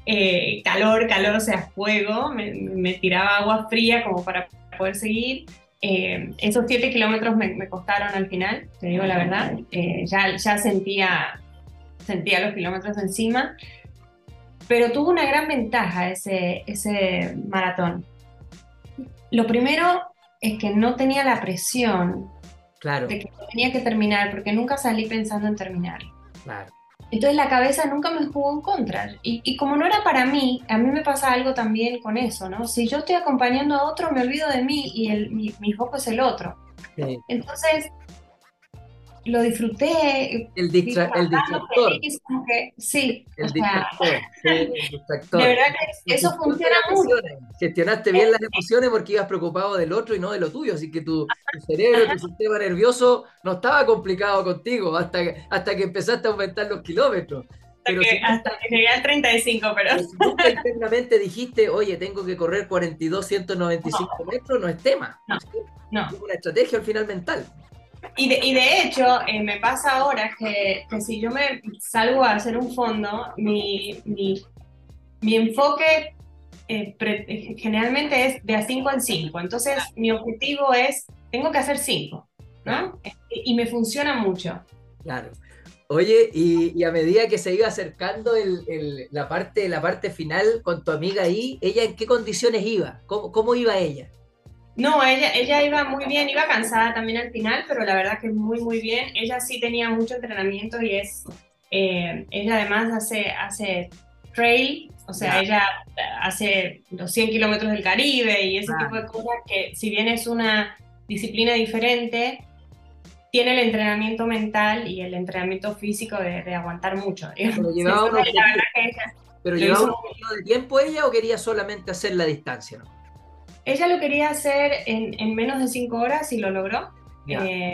eh, calor, calor, o sea, fuego, me, me tiraba agua fría como para poder seguir. Eh, esos 7 kilómetros me, me costaron al final, te digo la verdad, Eh, ya, ya sentía, sentía los kilómetros encima. Pero tuvo una gran ventaja ese, ese maratón. Lo primero es que no tenía la presión claro. de que tenía que terminar, porque nunca salí pensando en terminar. Claro. Entonces la cabeza nunca me jugó en contra. Y, y, como no era para mí, a mí me pasa algo también con eso, ¿no? Si yo estoy acompañando a otro, me olvido de mí y el, mi, mi foco es el otro. Sí. Entonces, lo disfruté. El, distra el distractor. Feliz, sí, el, distractor. Sea, sí, el *laughs* distractor. De verdad que eso funciona mucho. Gestionaste bien las emociones porque ibas preocupado del otro y no de lo tuyo, así que tu, tu cerebro, tu sistema nervioso no estaba complicado contigo hasta que, hasta que empezaste a aumentar los kilómetros. Hasta, que, si hasta que llegué al 35, pero... pero si nunca *laughs* internamente dijiste, oye, tengo que correr 42, 195 no. metros, no es tema. No, ¿sí? no. Es una estrategia al final mental. Y de, y de hecho, eh, me pasa ahora que, que, si yo me salgo a hacer un fondo, mi, mi, mi enfoque eh, pre, generalmente es de a 5 al 5. Entonces, mi objetivo es, tengo que hacer 5, ¿no? Y, y, me funciona mucho. Claro. Oye, y, y, a medida que se iba acercando el, el, la, parte, la parte final con tu amiga ahí, ¿ella en qué condiciones iba? ¿Cómo, cómo iba ella? No, ella, ella iba muy bien, iba cansada también al final, pero la verdad que muy, muy bien. Ella sí tenía mucho entrenamiento y es, eh, ella además hace, hace trail, o sea, ella hace los 100 kilómetros del Caribe y ese tipo de cosas que si bien es una disciplina diferente, tiene el entrenamiento mental y el entrenamiento físico de, de aguantar mucho. Pero llevaba, un, ella, ¿pero llevaba un periodo de tiempo ella o quería solamente hacer la distancia? ¿no? Ella lo quería hacer en, en, menos de 5 horas y lo logró. Eh,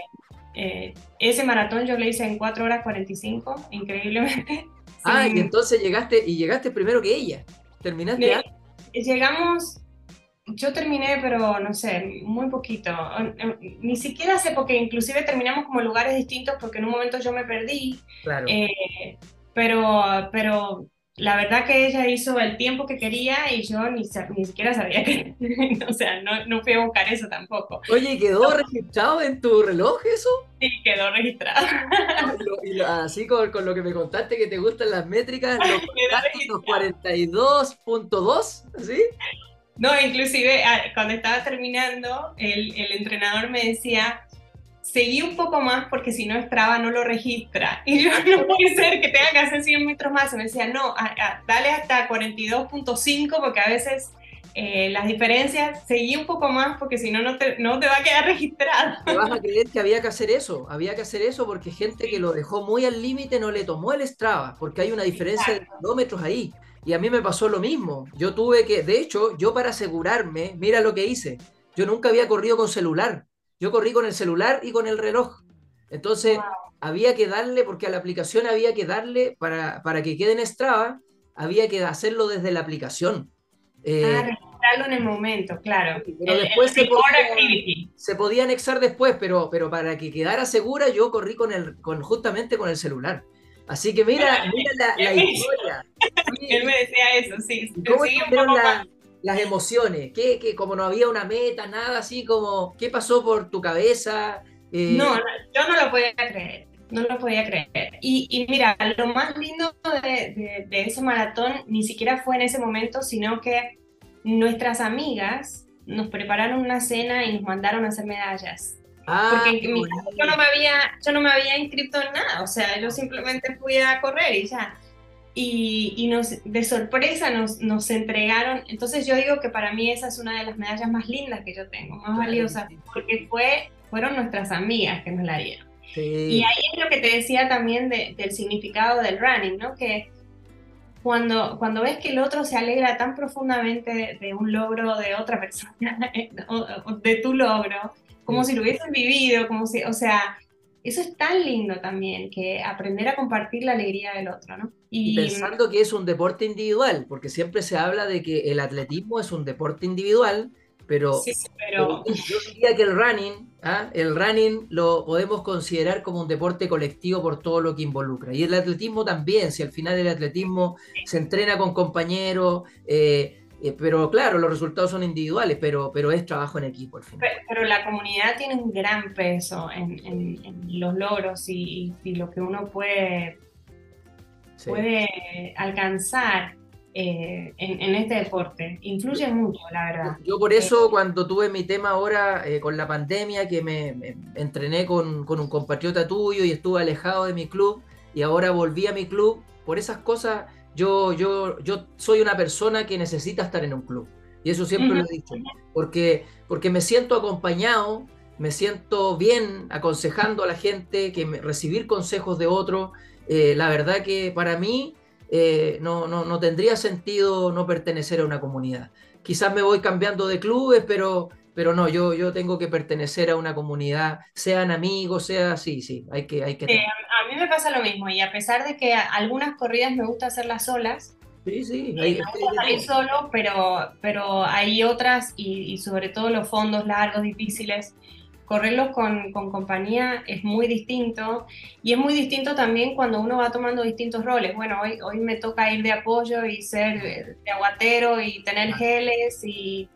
eh, ese maratón yo lo hice en 4 horas 45, increíblemente. *laughs* Ah, sí. y entonces llegaste y llegaste primero que ella. ¿Terminaste? Le, llegamos, yo terminé, pero no sé, muy poquito. Ni siquiera sé, porque inclusive terminamos como lugares distintos porque en un momento yo me perdí. Claro. Eh, pero, pero la verdad que ella hizo el tiempo que quería y yo ni, ni siquiera sabía que, *laughs* o sea, no, no, fui a buscar eso tampoco. Oye, ¿quedó no. registrado en tu reloj eso? Sí, quedó registrado. Y lo, así con, con, lo que me contaste que te gustan las métricas, *laughs* los 42.2, ¿sí? No, inclusive cuando estaba terminando, el, el entrenador me decía, seguí un poco más porque si no Strava no lo registra. *laughs* Y yo, no puede ser que tenga que hacer 100 metros más. Y me decía, no, a, a, dale hasta 42.5 porque a veces eh, las diferencias, seguí un poco más porque si no, no te, no te va a quedar *laughs* registrado. Te vas a creer que había que hacer eso, había que hacer eso porque gente que lo dejó muy al límite no le tomó el Strava, porque hay una diferencia Exacto. de kilómetros ahí. Y a mí me pasó lo mismo. Yo tuve que, de hecho, yo para asegurarme, mira lo que hice. Yo nunca había corrido con celular. Yo corrí con el celular y con el reloj. Entonces, wow. había que darle, porque a la aplicación había que darle, para, para que quede en Strava, había que hacerlo desde la aplicación. Eh, ah, registrarlo en el momento, claro. Pero el, después el se, podía, se, podía, anexar después, pero, pero para que quedara segura, yo corrí con el, con, justamente con el celular. Así que mira, *laughs* mira la, la historia. Él me decía eso, sí. ¿Cómo sí, un poco la, las emociones? ¿Qué, qué, como no había una meta, nada así como, ¿qué pasó por tu cabeza? Eh... No, no, yo no lo podía creer, no lo podía creer. Y, y mira, lo más lindo de, de, de, ese maratón ni siquiera fue en ese momento, sino que nuestras amigas nos prepararon una cena y nos mandaron a hacer medallas. Ah, Porque en mi caso, yo no me había, yo no me había inscrito en nada, o sea, yo simplemente fui a correr y ya y, y nos, de sorpresa nos, nos, entregaron. Entonces yo digo que para mí esa es una de las medallas más lindas que yo tengo, más valiosas, porque fue, fueron nuestras amigas que nos la dieron. Sí. Y ahí es lo que te decía también de, del significado del running, ¿no? Que cuando, cuando ves que el otro se alegra tan profundamente de, de un logro de otra persona, *laughs* de tu logro, como sí. si lo hubiesen vivido, como si, o sea, eso es tan lindo también, que aprender a compartir la alegría del otro, ¿no? Y, y, pensando que es un deporte individual, porque siempre se habla de que el atletismo es un deporte individual, pero, sí, pero... yo diría que el running, ¿ah? el running lo podemos considerar como un deporte colectivo por todo lo que involucra. Y el atletismo también, si al final el atletismo se entrena con compañeros, eh, eh, pero claro, los resultados son individuales, pero, pero es trabajo en equipo al final. Pero, pero la comunidad tiene un gran peso en, en, en los logros y, y, lo que uno puede, sí. puede alcanzar. eh, en, este deporte. Influye mucho, la verdad. Yo por eso cuando tuve mi tema ahora eh, con la pandemia, que me, entrené con, con, un compatriota tuyo y estuve alejado de mi club y ahora volví a mi club, por esas cosas yo, yo, yo soy una persona que necesita estar en un club. Y eso siempre lo he dicho, porque, porque me siento acompañado, me siento bien aconsejando a la gente, que recibir consejos de otros. Eh, la verdad que para mí eh, no, no, no, tendría sentido no pertenecer a una comunidad. Quizás me voy cambiando de clubes, pero, pero no, yo, yo tengo que pertenecer a una comunidad, sean amigos, sea así, sí, hay que... Hay que a mí me pasa lo mismo y a pesar de que algunas corridas me gusta hacerlas solas, Sí, sí. Hay, me gusta salir solo, pero, pero hay otras y, y, sobre todo los fondos largos, difíciles, correrlos con, con, compañía es muy distinto y es muy distinto también cuando uno va tomando distintos roles. Bueno, hoy, hoy me toca ir de apoyo y ser de aguatero y tener geles y,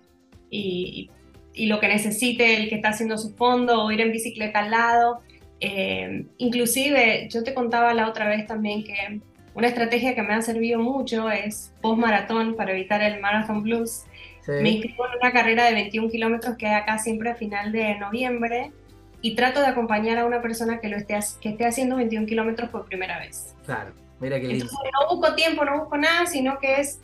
y, y lo que necesite el que está haciendo su fondo o ir en bicicleta al lado. Eh, inclusive, yo te contaba la otra vez también que una estrategia que me ha servido mucho es post-maratón para evitar el marathon blues me inscribo en una carrera de 21 kilómetros que hay acá siempre a final de noviembre y trato de acompañar a una persona que lo esté, que esté haciendo 21 kilómetros por primera vez. Claro, mira qué lindo. no busco tiempo, no busco nada, sino que es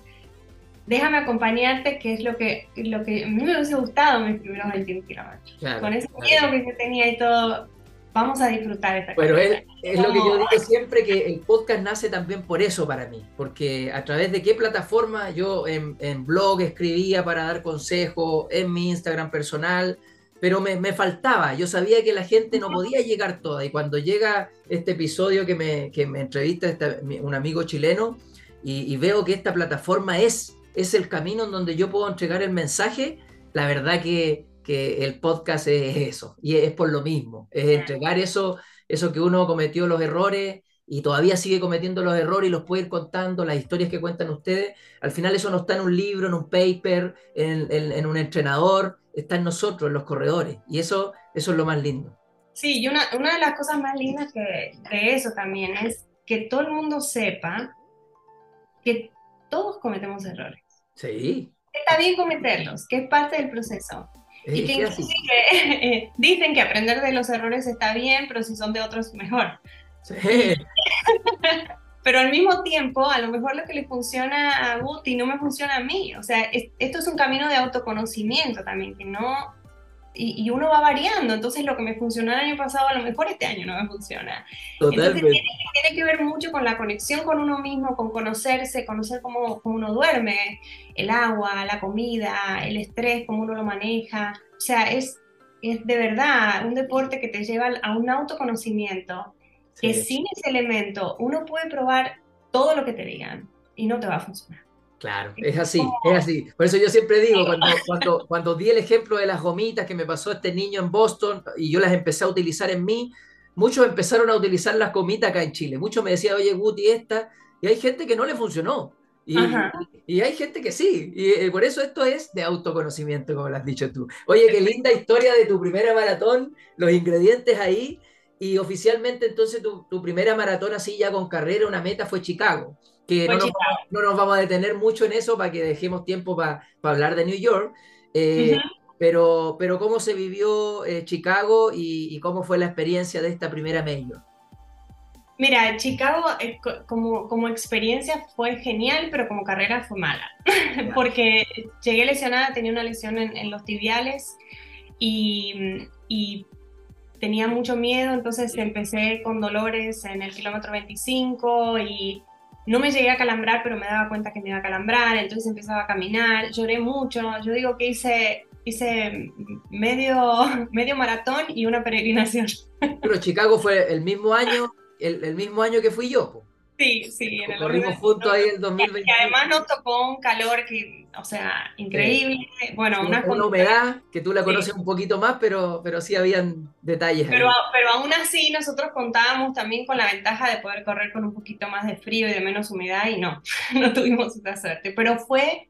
déjame acompañarte, que es lo que, lo que a mí me hubiese gustado mis primeros 21 kilómetros. Con ese miedo que yo tenía y todo, vamos a disfrutar esta Pero es, es, lo que yo digo siempre, que el podcast nace también por eso para mí, porque a través de qué plataforma yo en, en blog escribía para dar consejos, en mi Instagram personal, pero me, me, faltaba, yo sabía que la gente no podía llegar toda, y cuando llega este episodio que me, que me entrevista este, un amigo chileno, y, y veo que esta plataforma es, es el camino en donde yo puedo entregar el mensaje, la verdad que que el podcast es eso, y es por lo mismo, es entregar eso, eso que uno cometió los errores y todavía sigue cometiendo los errores y los puede ir contando, las historias que cuentan ustedes, al final eso no está en un libro, en un paper, en, un entrenador, está en nosotros, en los corredores, y eso, eso es lo más lindo. Sí, y una, una de las cosas más lindas que, de eso también es que todo el mundo sepa que todos cometemos errores. Sí. Está bien cometerlos, que es parte del proceso y que, *laughs* eh, dicen que aprender de los errores está bien, pero si son de otros, mejor. *laughs* pero al mismo tiempo, a lo mejor lo que le funciona a Guti no me funciona a mí. O sea, esto es un camino de autoconocimiento también, que no... Y, uno va variando, entonces lo que me funcionó el año pasado a lo mejor este año no me funciona. Entonces tiene, tiene, que ver mucho con la conexión con uno mismo, con conocerse, conocer cómo, cómo uno duerme, el agua, la comida, el estrés, cómo uno lo maneja. O sea, es, es de verdad un deporte que te lleva a un autoconocimiento, que sin ese elemento uno puede probar todo lo que te digan y no te va a funcionar. Claro, es así, es así. Por eso yo siempre digo, cuando, cuando, *laughs* cuando di el ejemplo de las gomitas que me pasó este niño en Boston y yo las empecé a utilizar en mí, muchos empezaron a utilizar las gomitas acá en Chile. Muchos me decían, oye, Guti, esta. Y hay gente que no le funcionó. Y, hay gente que sí, y eh, por eso esto es de autoconocimiento, como lo has dicho tú. Oye, qué linda historia de tu primera maratón, los ingredientes ahí, y oficialmente entonces tu, tu primera maratón así ya con carrera, una meta fue Chicago, que no nos, no nos, vamos a detener mucho en eso para que dejemos tiempo para hablar de New York. Eh, pero, pero cómo se vivió eh, Chicago y, y, cómo fue la experiencia de esta primera Major. Mira, Chicago eh, como, como experiencia fue genial, pero como carrera fue mala, *laughs* porque llegué lesionada, tenía una lesión en, los tibiales y, y, tenía mucho miedo, entonces empecé con dolores en el kilómetro 25 y no me llegué a calambrar, pero me daba cuenta que me iba a calambrar, entonces empezaba a caminar, lloré mucho, yo digo que hice, hice medio, *laughs* medio maratón y una peregrinación. Pero Chicago fue el mismo año el, mismo año que fui yo. Sí, sí, en el Corrimos juntos ahí el 2020. Y además nos tocó un calor que, o sea, increíble. Bueno, una, humedad que tú la conoces un poquito más, pero, pero sí habían detalles. Pero, pero aún así nosotros contábamos también con la ventaja de poder correr con un poquito más de frío y de menos humedad y no, *laughs* no tuvimos esa suerte. Pero fue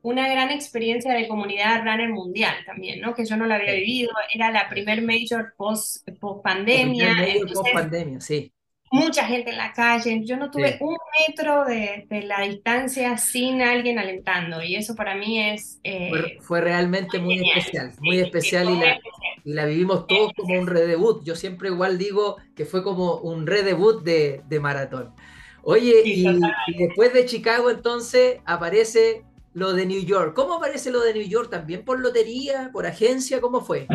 una gran experiencia de comunidad runner mundial también, ¿no? Que yo no la había vivido, era la primer major post, post pandemia. post pandemia, sí mucha gente en la calle, yo no tuve un metro de, de, la distancia sin alguien alentando y eso para mí es... Eh, fue, realmente muy, especial, muy especial, y, la, y, la, vivimos todos como un redebut. Yo siempre igual digo que fue como un redebut de, de maratón. Oye, y, después de Chicago entonces aparece lo de New York. ¿Cómo aparece lo de New York? ¿También por lotería, por agencia? ¿Cómo fue?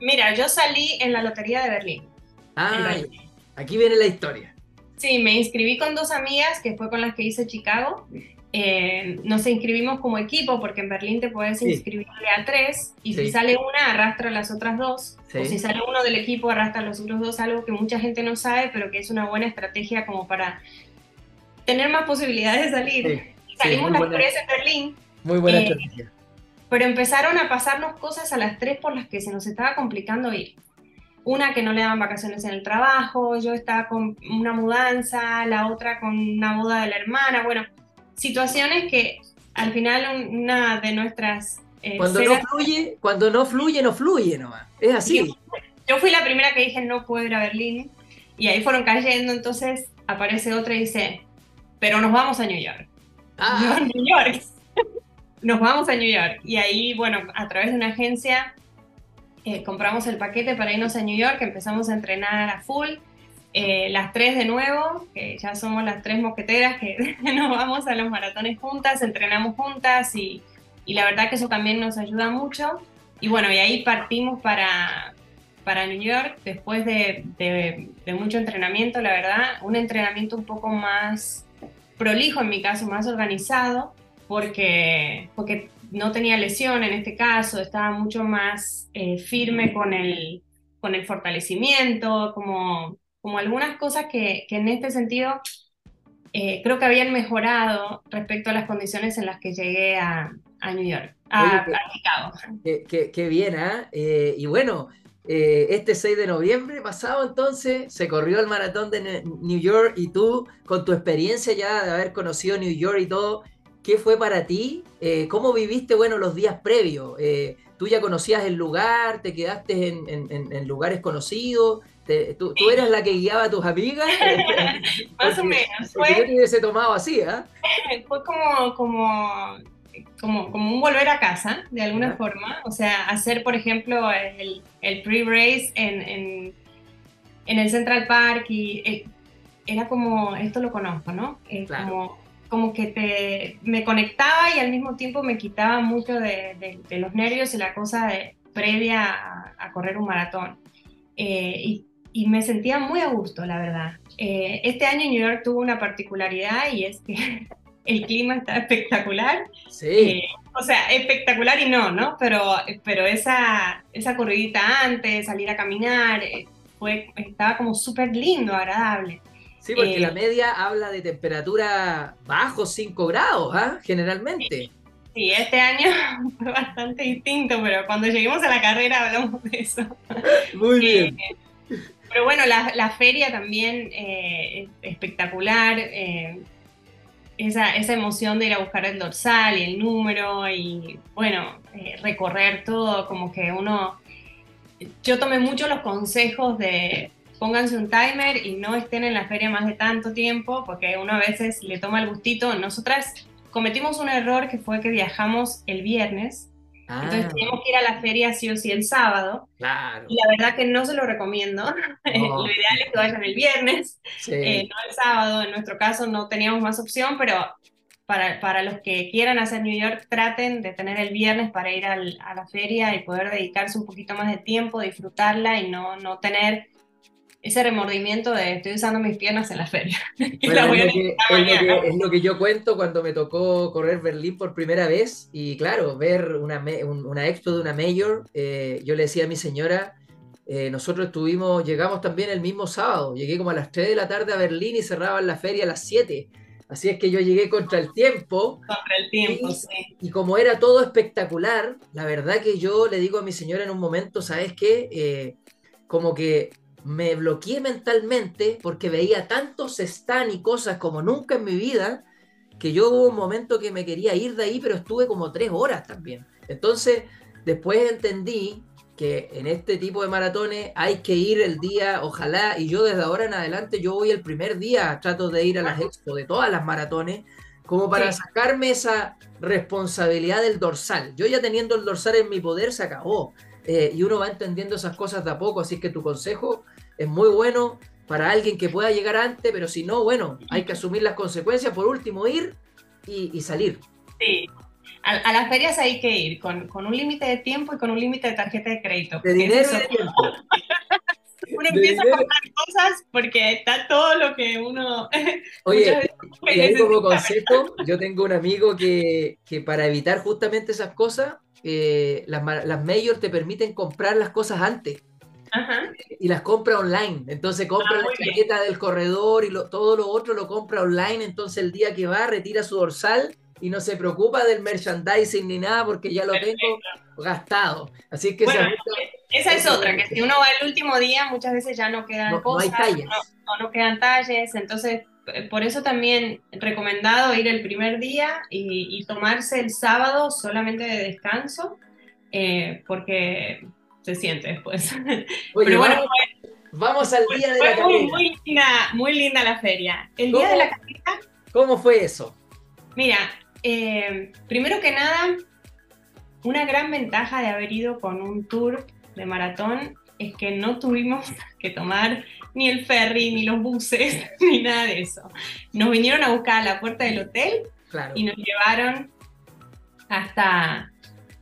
Mira, yo salí en la lotería de Berlín. Ah, aquí viene la historia. Sí, me inscribí con dos amigas, que fue con las que hice Chicago. Eh, nos inscribimos como equipo porque en Berlín te puedes inscribir a tres y si sale una arrastra a las otras dos o si sale uno del equipo arrastra a los otros dos, algo que mucha gente no sabe pero que es una buena estrategia como para tener más posibilidades de salir. Salimos las tres en Berlín. Muy buena eh, estrategia. Pero empezaron a pasarnos cosas a las tres por las que se nos estaba complicando ir una que no le daban vacaciones en el trabajo, yo estaba con una mudanza, la otra con una boda de la hermana, bueno, situaciones que al final una de nuestras... Eh, cuando no fluye, cuando no fluye, no fluye nomás, es así. Yo, fui la primera que dije no puedo ir a Berlín y ahí fueron cayendo, entonces aparece otra y dice, pero nos vamos a New York. Ah. New York. *laughs* nos vamos a New York. Y ahí, bueno, a través de una agencia eh, compramos el paquete para irnos a New York, empezamos a entrenar a full. Eh, las tres de nuevo, que ya somos las tres mosqueteras que *laughs* nos vamos a los maratones juntas, entrenamos juntas y, y, la verdad que eso también nos ayuda mucho. Y bueno, y ahí partimos para, para New York después de, de, de mucho entrenamiento, la verdad, un entrenamiento un poco más prolijo en mi caso, más organizado, porque, porque no tenía lesión en este caso, estaba mucho más eh, firme con el, con el fortalecimiento, como, como algunas cosas que, que en este sentido eh, creo que habían mejorado respecto a las condiciones en las que llegué a, a New York, a, Chicago. Qué, bien, ¿ah? ¿eh? y bueno, este 6 de noviembre pasado entonces se corrió el maratón de New York y tú con tu experiencia ya de haber conocido New York y todo, ¿Qué fue para ti? Eh, ¿Cómo viviste, bueno, los días previos? Eh, ¿Tú ya conocías el lugar? ¿Te quedaste en, lugares conocidos? tú, eras la que guiaba a tus amigas? *laughs* Más o menos. Fue, yo te hubiese tomado así, ¿ah? *laughs* Fue como, como, como, como, un volver a casa, de alguna forma. O sea, hacer, por ejemplo, el, el pre-race en, en, en, el Central Park y... Eh, era como, esto lo conozco, ¿no? Claro. Como como que te, me conectaba y al mismo tiempo me quitaba mucho de, los nervios y la cosa de, previa a, correr un maratón. Eh, y, me sentía muy a gusto, la verdad. Eh, este año New York tuvo una particularidad y es que *laughs* el clima está espectacular. Sí. Eh, o sea, espectacular y no, ¿no? Pero, pero esa, esa corridita antes, salir a caminar, fue, estaba como súper lindo, agradable. Sí, porque la eh, media habla de temperatura bajo 5 grados, ¿ah? Generalmente. Sí, este año *laughs* fue bastante distinto, pero cuando lleguemos a la carrera hablamos de eso. *laughs* Muy bien. Eh, pero bueno, la, feria también eh, espectacular. esa, esa, emoción de ir a buscar el dorsal y el número y, bueno, recorrer todo, como que uno... Yo tomé mucho los consejos de, pónganse un timer y no estén en la feria más de tanto tiempo, porque uno a veces le toma el gustito. Nosotras cometimos un error que fue que viajamos el viernes, entonces ah. teníamos que ir a la feria sí o sí el sábado. Claro. Y la verdad que no se lo recomiendo. *laughs* lo ideal es que vayan el viernes, eh, no el sábado. En nuestro caso no teníamos más opción, pero para, para, los que quieran hacer New York, traten de tener el viernes para ir al, a la feria y poder dedicarse un poquito más de tiempo, disfrutarla y no, no tener ese remordimiento de estoy usando mis piernas en la feria. es, lo que, yo cuento cuando me tocó correr Berlín por primera vez y claro, ver una, una expo de una mayor, eh, yo le decía a mi señora, eh, nosotros estuvimos, llegamos también el mismo sábado, llegué como a las 3 de la tarde a Berlín y cerraban la feria a las 7. Así es que yo llegué contra el tiempo. Contra el tiempo, y, sí. Y como era todo espectacular, la verdad que yo le digo a mi señora en un momento, ¿sabes qué? Eh, como que me bloqueé mentalmente porque veía tantos stands y cosas como nunca en mi vida que yo hubo un momento que me quería ir de ahí, pero estuve como tres horas también. Entonces, después entendí que en este tipo de maratones hay que ir el día, ojalá, y yo desde ahora en adelante, yo voy el primer día, trato de ir a las expo de todas las maratones, como para sacarme esa responsabilidad del dorsal. Yo ya teniendo el dorsal en mi poder se acabó. Eh, y uno va entendiendo esas cosas de a poco, así que tu consejo es muy bueno para alguien que pueda llegar antes, pero si no, bueno, hay que asumir las consecuencias. Por último, ir y, salir. Sí, a, las ferias hay que ir con, un límite de tiempo y con un límite de tarjeta de crédito. De dinero y de tiempo. *laughs* uno empieza a comprar cosas porque está todo lo que uno... *laughs* Oye, y ahí como consejo, yo tengo un amigo que, que para evitar justamente esas cosas, eh, las, las mayors te permiten comprar las cosas antes. Y las compra online. Entonces compra ah, la chaqueta del corredor y todo lo otro lo compra online. Entonces el día que va retira su dorsal y no se preocupa del merchandising ni nada porque ya lo tengo gastado. Así que esa es otra, que si uno va el último día muchas veces ya no quedan cosas, no, no, quedan talles. Entonces por eso también recomendado ir el primer día y, tomarse el sábado solamente de descanso, eh, porque se siente después. *laughs* Pero bueno, vamos, al día de la carrera. Muy, linda, muy linda la feria. El día de la carrera. ¿Cómo fue eso? Mira, eh, primero que nada, una gran ventaja de haber ido con un tour de maratón es que no tuvimos que tomar ni el ferry, ni los buses, *laughs* ni nada de eso. Nos vinieron a buscar a la puerta del hotel y nos llevaron hasta,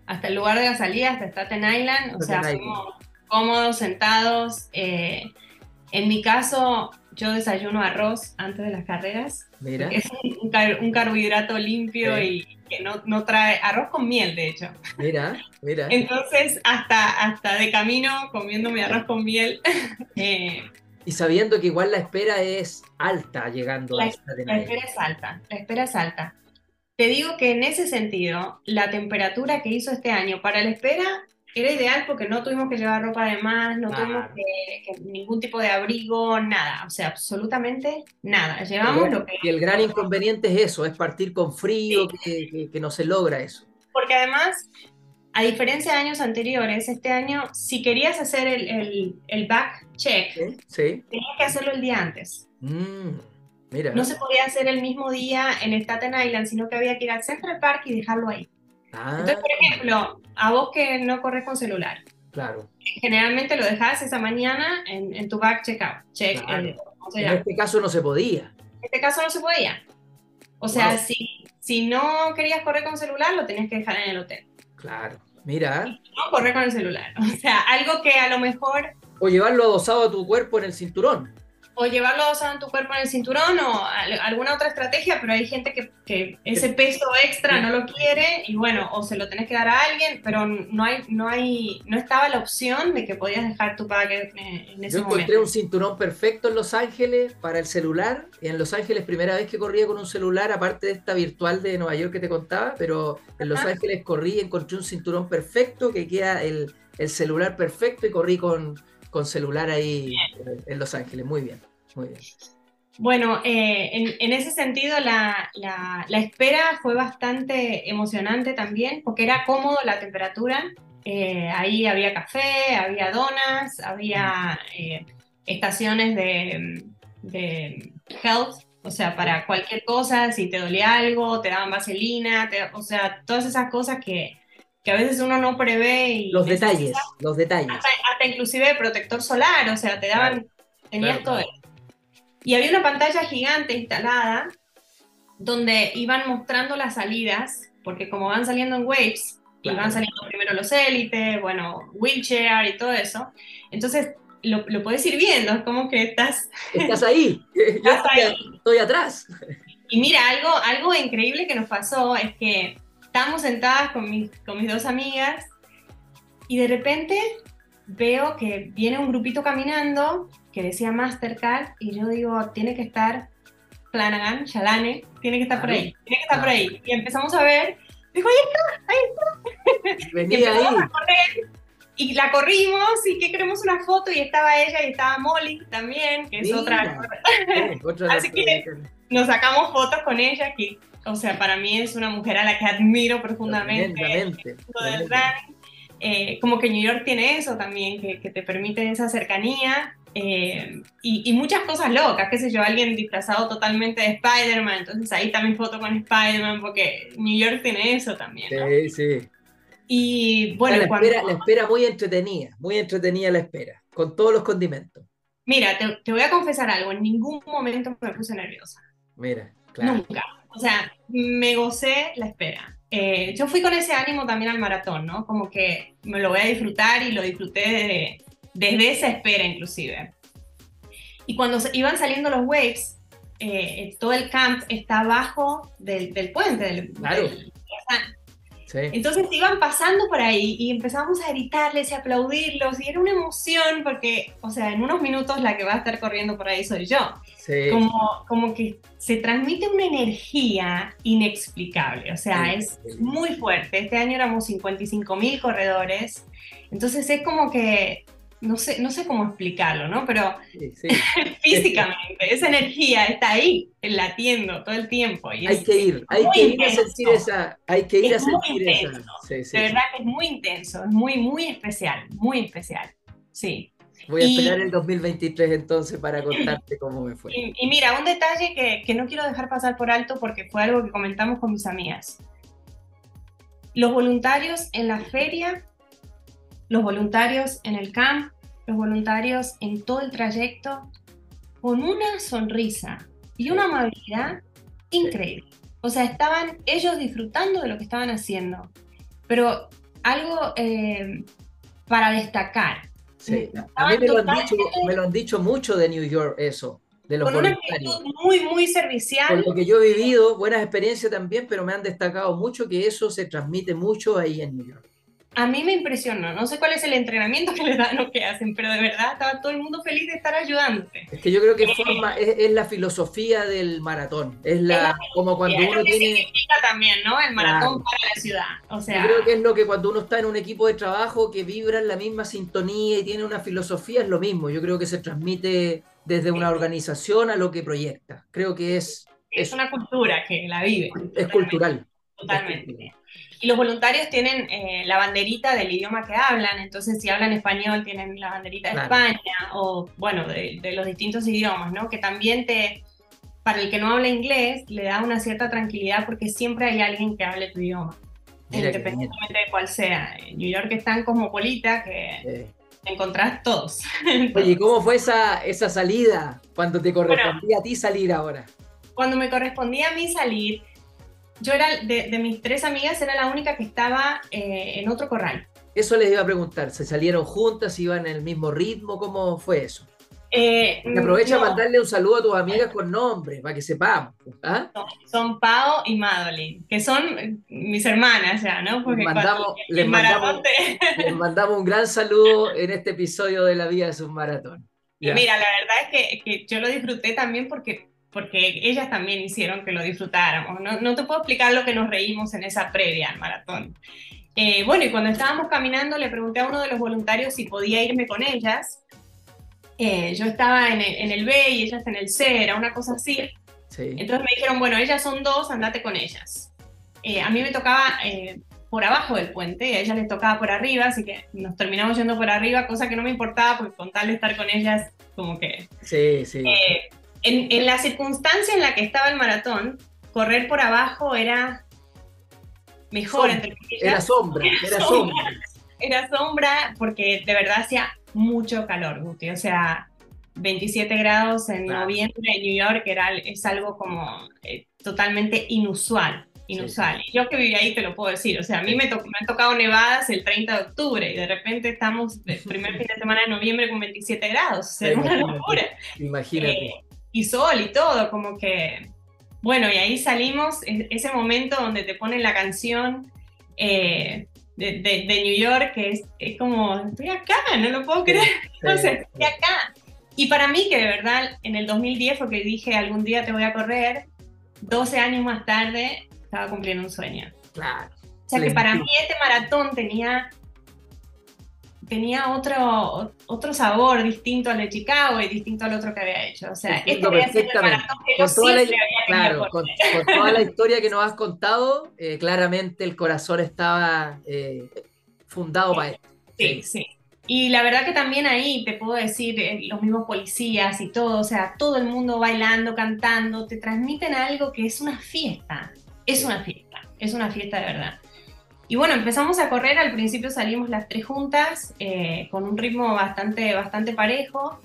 hasta el lugar de la salida, hasta Staten Island. O sea, fuimos cómodos, sentados. Eh, en mi caso, yo desayuno arroz antes de las carreras. Mira. Es un, carbohidrato limpio y que no, trae arroz con miel, de hecho. Mira, mira. Entonces, hasta, hasta de camino comiendo mi arroz con miel. *laughs* Eh, y sabiendo que igual la espera es alta llegando la, a esta La espera es alta, la espera es alta. Te digo que en ese sentido, la temperatura que hizo este año para la espera era ideal porque no tuvimos que llevar ropa de más, no tuvimos que, ningún tipo de abrigo, nada, o sea, absolutamente nada. Llevamos lo que... Y el gran inconveniente es eso, es partir con frío, que, que, no se logra eso. Porque además, a diferencia de años anteriores, este año, si querías hacer el, el, el back check, ¿Sí? tenías que hacerlo el día antes. Mm, mira. No se podía hacer el mismo día en Staten Island, sino que había que ir al Central Park y dejarlo ahí. Ah. Entonces, por ejemplo, a vos que no corres con celular. Claro. Generalmente lo dejás esa mañana en, tu back checkout. Check, en este caso no se podía. En este caso no se podía. O sea, si, si no querías correr con celular, lo tenías que dejar en el hotel. Claro. Mira. no correr con el celular. *laughs* O sea, algo que a lo mejor. O llevarlo adosado a tu cuerpo en el cinturón o llevarlo en tu cuerpo en el cinturón o alguna otra estrategia, pero hay gente que, ese peso extra no lo quiere y bueno, o se lo tenés que dar a alguien, pero no hay, no hay, no estaba la opción de que podías dejar tu paquete en ese Yo encontré un cinturón perfecto en Los Ángeles para el celular, y en Los Ángeles primera vez que corría con un celular, aparte de esta virtual de Nueva York que te contaba, pero en Los Ángeles corrí y encontré un cinturón perfecto que queda el, el celular perfecto y corrí con con celular ahí en Los Ángeles. Muy bien, muy bien. Bueno, eh, en, ese sentido la, espera fue bastante emocionante también, porque era cómodo la temperatura. Eh, ahí había café, había donas, había eh, estaciones de, de, health, o sea, para cualquier cosa, si te dolía algo, te daban vaselina, o sea, todas esas cosas que, que a veces uno no prevé. Y los detalles, los detalles. Hasta, inclusive protector solar, o sea, te daban, tenías todo eso. Y había una pantalla gigante instalada donde iban mostrando las salidas, porque como van saliendo en waves, y van saliendo primero los élites, bueno, wheelchair y todo eso, entonces lo, lo puedes ir viendo, es como que estás... *laughs* Estás ahí, yo estoy, atrás. Y mira, algo, algo increíble que nos pasó es que estábamos sentadas con mis, con mis dos amigas y de repente veo que viene un grupito caminando que decía Mastercard y yo digo, tiene que estar Flanagan, Shalane, tiene que estar por ahí, tiene que estar por ahí. Y empezamos a ver, dijo, ahí está, ahí está. *laughs* Venía ahí. y la corrimos y que queremos una foto y estaba ella y estaba Molly también, que es otra. otra *laughs* Así que nos sacamos fotos con ella, que o sea, para mí es una mujer a la que admiro profundamente. eh, como que New York tiene eso también, que, que te permite esa cercanía eh, y, y, muchas cosas locas, qué sé yo, alguien disfrazado totalmente de Spider-Man, entonces ahí también foto con Spider-Man, porque New York tiene eso también. ¿no? Sí, sí. Y bueno, la, cuando... espera, la espera muy entretenida, muy entretenida la espera, con todos los condimentos. Mira, te, te voy a confesar algo, en ningún momento me puse nerviosa. Mira, claro. Nunca. O sea, me gocé la espera. Eh, yo fui con ese ánimo también al maratón, ¿no? Como que me lo voy a disfrutar y lo disfruté desde, desde esa espera inclusive. Y cuando iban saliendo los waves, eh, todo el camp está abajo del, del puente, del, claro. del, Sí. Entonces iban pasando por ahí y empezamos a gritarles y aplaudirlos y era una emoción porque, o sea, en unos minutos la que va a estar corriendo por ahí soy yo. Sí. Como, como que se transmite una energía inexplicable, o sea, sí, es sí. muy fuerte. Este año éramos 55 mil corredores, entonces es como que no sé, no sé cómo explicarlo, ¿no? Pero *laughs* físicamente, esa energía está ahí, latiendo todo el tiempo. Y hay es, que ir, hay que ir a sentir esa, hay que ir es a sentir esa. De verdad que es muy intenso, es muy, muy especial, muy especial. Sí. Voy a esperar y, el 2023 entonces para contarte cómo me fue. Y, y mira, un detalle que, que no quiero dejar pasar por alto porque fue algo que comentamos con mis amigas. Los voluntarios en la feria los voluntarios en el camp, los voluntarios en todo el trayecto, con una sonrisa y una amabilidad increíble. O sea, estaban ellos disfrutando de lo que estaban haciendo, pero algo eh, para destacar. Sí. A mí me lo, han dicho, me lo han dicho mucho de New York eso, de los con voluntarios. Una muy, muy servicial. Por lo que yo he vivido, buenas experiencias también, pero me han destacado mucho que eso se transmite mucho ahí en New York a mí me impresionó. No sé cuál es el entrenamiento que les dan o que hacen, pero de verdad estaba todo el mundo feliz de estar ayudándote. Es que yo creo que forma, es, es, la filosofía del maratón. Es la, es como cuando uno que tiene. significa también, ¿no? El maratón claro. para la ciudad. O sea. Yo creo que es lo que cuando uno está en un equipo de trabajo que vibra en la misma sintonía y tiene una filosofía, es lo mismo. Yo creo que se transmite desde una organización a lo que proyecta. Creo que es. Es, una cultura que la vive. Es cultural. Totalmente. Y los voluntarios tienen eh, la banderita del idioma que hablan, entonces si hablan español tienen la banderita de claro. España o, bueno, de, de, los distintos idiomas, ¿no? Que también te, para el que no habla inglés, le da una cierta tranquilidad porque siempre hay alguien que hable tu idioma, Mira independientemente de cuál sea. En New York es tan cosmopolita que sí. te encontrás todos. Oye, ¿y cómo fue esa, esa salida cuando te correspondía bueno, a ti salir ahora? Cuando me correspondía a mí salir, yo era, de, de, mis tres amigas, era la única que estaba eh, en otro corral. Eso les iba a preguntar, ¿se salieron juntas, iban en el mismo ritmo? ¿Cómo fue eso? Eh, aprovecha no. mandarle un saludo a tus amigas con nombre, para que sepamos. ¿ah? Son, son, Pau y Madeline, que son mis hermanas ya, ¿no? Porque les mandamos, les mandamos, te... les mandamos un gran saludo en este episodio de La Vida de un Maratón. Y mira, la verdad es que, que yo lo disfruté también porque porque ellas también hicieron que lo disfrutáramos. No, no, te puedo explicar lo que nos reímos en esa previa al maratón. Eh, bueno, y cuando estábamos caminando le pregunté a uno de los voluntarios si podía irme con ellas. Eh, yo estaba en el, en el, B y ellas en el C, era una cosa así. Sí. Entonces me dijeron, bueno, ellas son dos, andate con ellas. Eh, a mí me tocaba por abajo del puente, a ellas les tocaba por arriba, así que nos terminamos yendo por arriba, cosa que no me importaba, porque con tal de estar con ellas, como que... Sí, sí en, en, la circunstancia en la que estaba el maratón, correr por abajo era mejor. Sombra, entre era sombra, era, sombra. Era sombra porque de verdad hacía mucho calor, Guti. O sea, 27 grados en claro. noviembre en New York era, es algo como eh, totalmente inusual. Inusual. Sí. Yo que viví ahí te lo puedo decir. O sea, a mí me, to me, han tocado nevadas el 30 de octubre y de repente estamos el primer *laughs* fin de semana de noviembre con 27 grados. O sea, es una locura. Imagínate. Eh, y sol y todo, como que, bueno, y ahí salimos, ese momento donde te ponen la canción eh, de, de, de, New York, que es, es, como, estoy acá, no lo puedo creer, entonces, estoy acá. Y para mí, que de verdad, en el 2010 fue que dije, algún día te voy a correr, 12 años más tarde, estaba cumpliendo un sueño. Claro. O sea que para mí este maratón tenía tenía otro, otro sabor distinto al de Chicago y distinto al otro que había hecho. O sea, este había sido el maratón que con yo toda la, claro, con, con, *laughs* toda la historia que nos has contado, eh, claramente el corazón estaba eh, fundado para esto. Sí, sí. Y la verdad que también ahí te puedo decir, eh, los mismos policías y todo, o sea, todo el mundo bailando, cantando, te transmiten algo que es una fiesta, es una fiesta, es una fiesta de verdad. Y bueno, empezamos a correr, al principio salimos las tres juntas, eh, con un ritmo bastante, bastante parejo.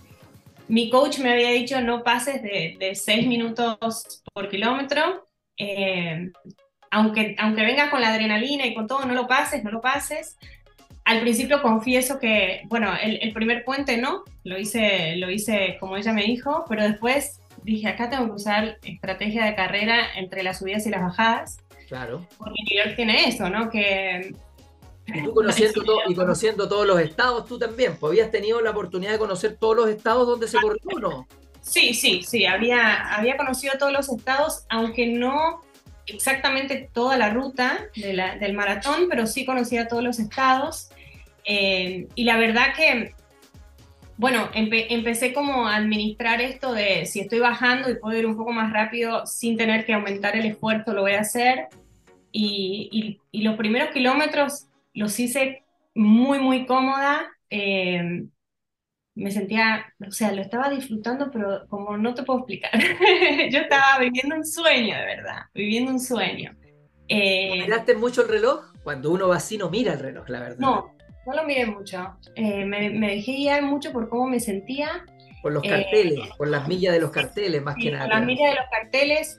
Mi coach me había dicho no pases de, seis minutos por kilómetro, eh, aunque, aunque vengas con la adrenalina y con todo, no lo pases, no lo pases al principio confieso que, bueno, el, primer puente no, lo hice, lo hice como ella me dijo, pero después dije, acá tengo que usar estrategia de carrera entre las subidas y las bajadas. Claro. Porque New York tiene eso, ¿no? Que... Y tú conociendo, *laughs* y conociendo todos los estados, tú también, pues habías tenido la oportunidad de conocer todos los estados donde se corrió, ¿no? Sí, sí, sí, había, había conocido todos los estados, aunque no exactamente toda la ruta del maratón, pero sí conocía todos los estados. Eh, y la verdad que, bueno, empecé como a administrar esto de si estoy bajando y puedo ir un poco más rápido sin tener que aumentar el esfuerzo, lo voy a hacer. Y, y, los primeros kilómetros los hice muy, muy cómoda. Eh, me sentía, o sea, lo estaba disfrutando, pero como no te puedo explicar. *laughs* Yo estaba viviendo un sueño, de verdad, viviendo un sueño. Eh, ¿Miraste mucho el reloj? Cuando uno va así no mira el reloj, la verdad. No, no lo miré mucho. Eh, me, dejé guiar mucho por cómo me sentía. Por los carteles, eh, por las millas de los carteles, más que nada. Por las millas de los carteles.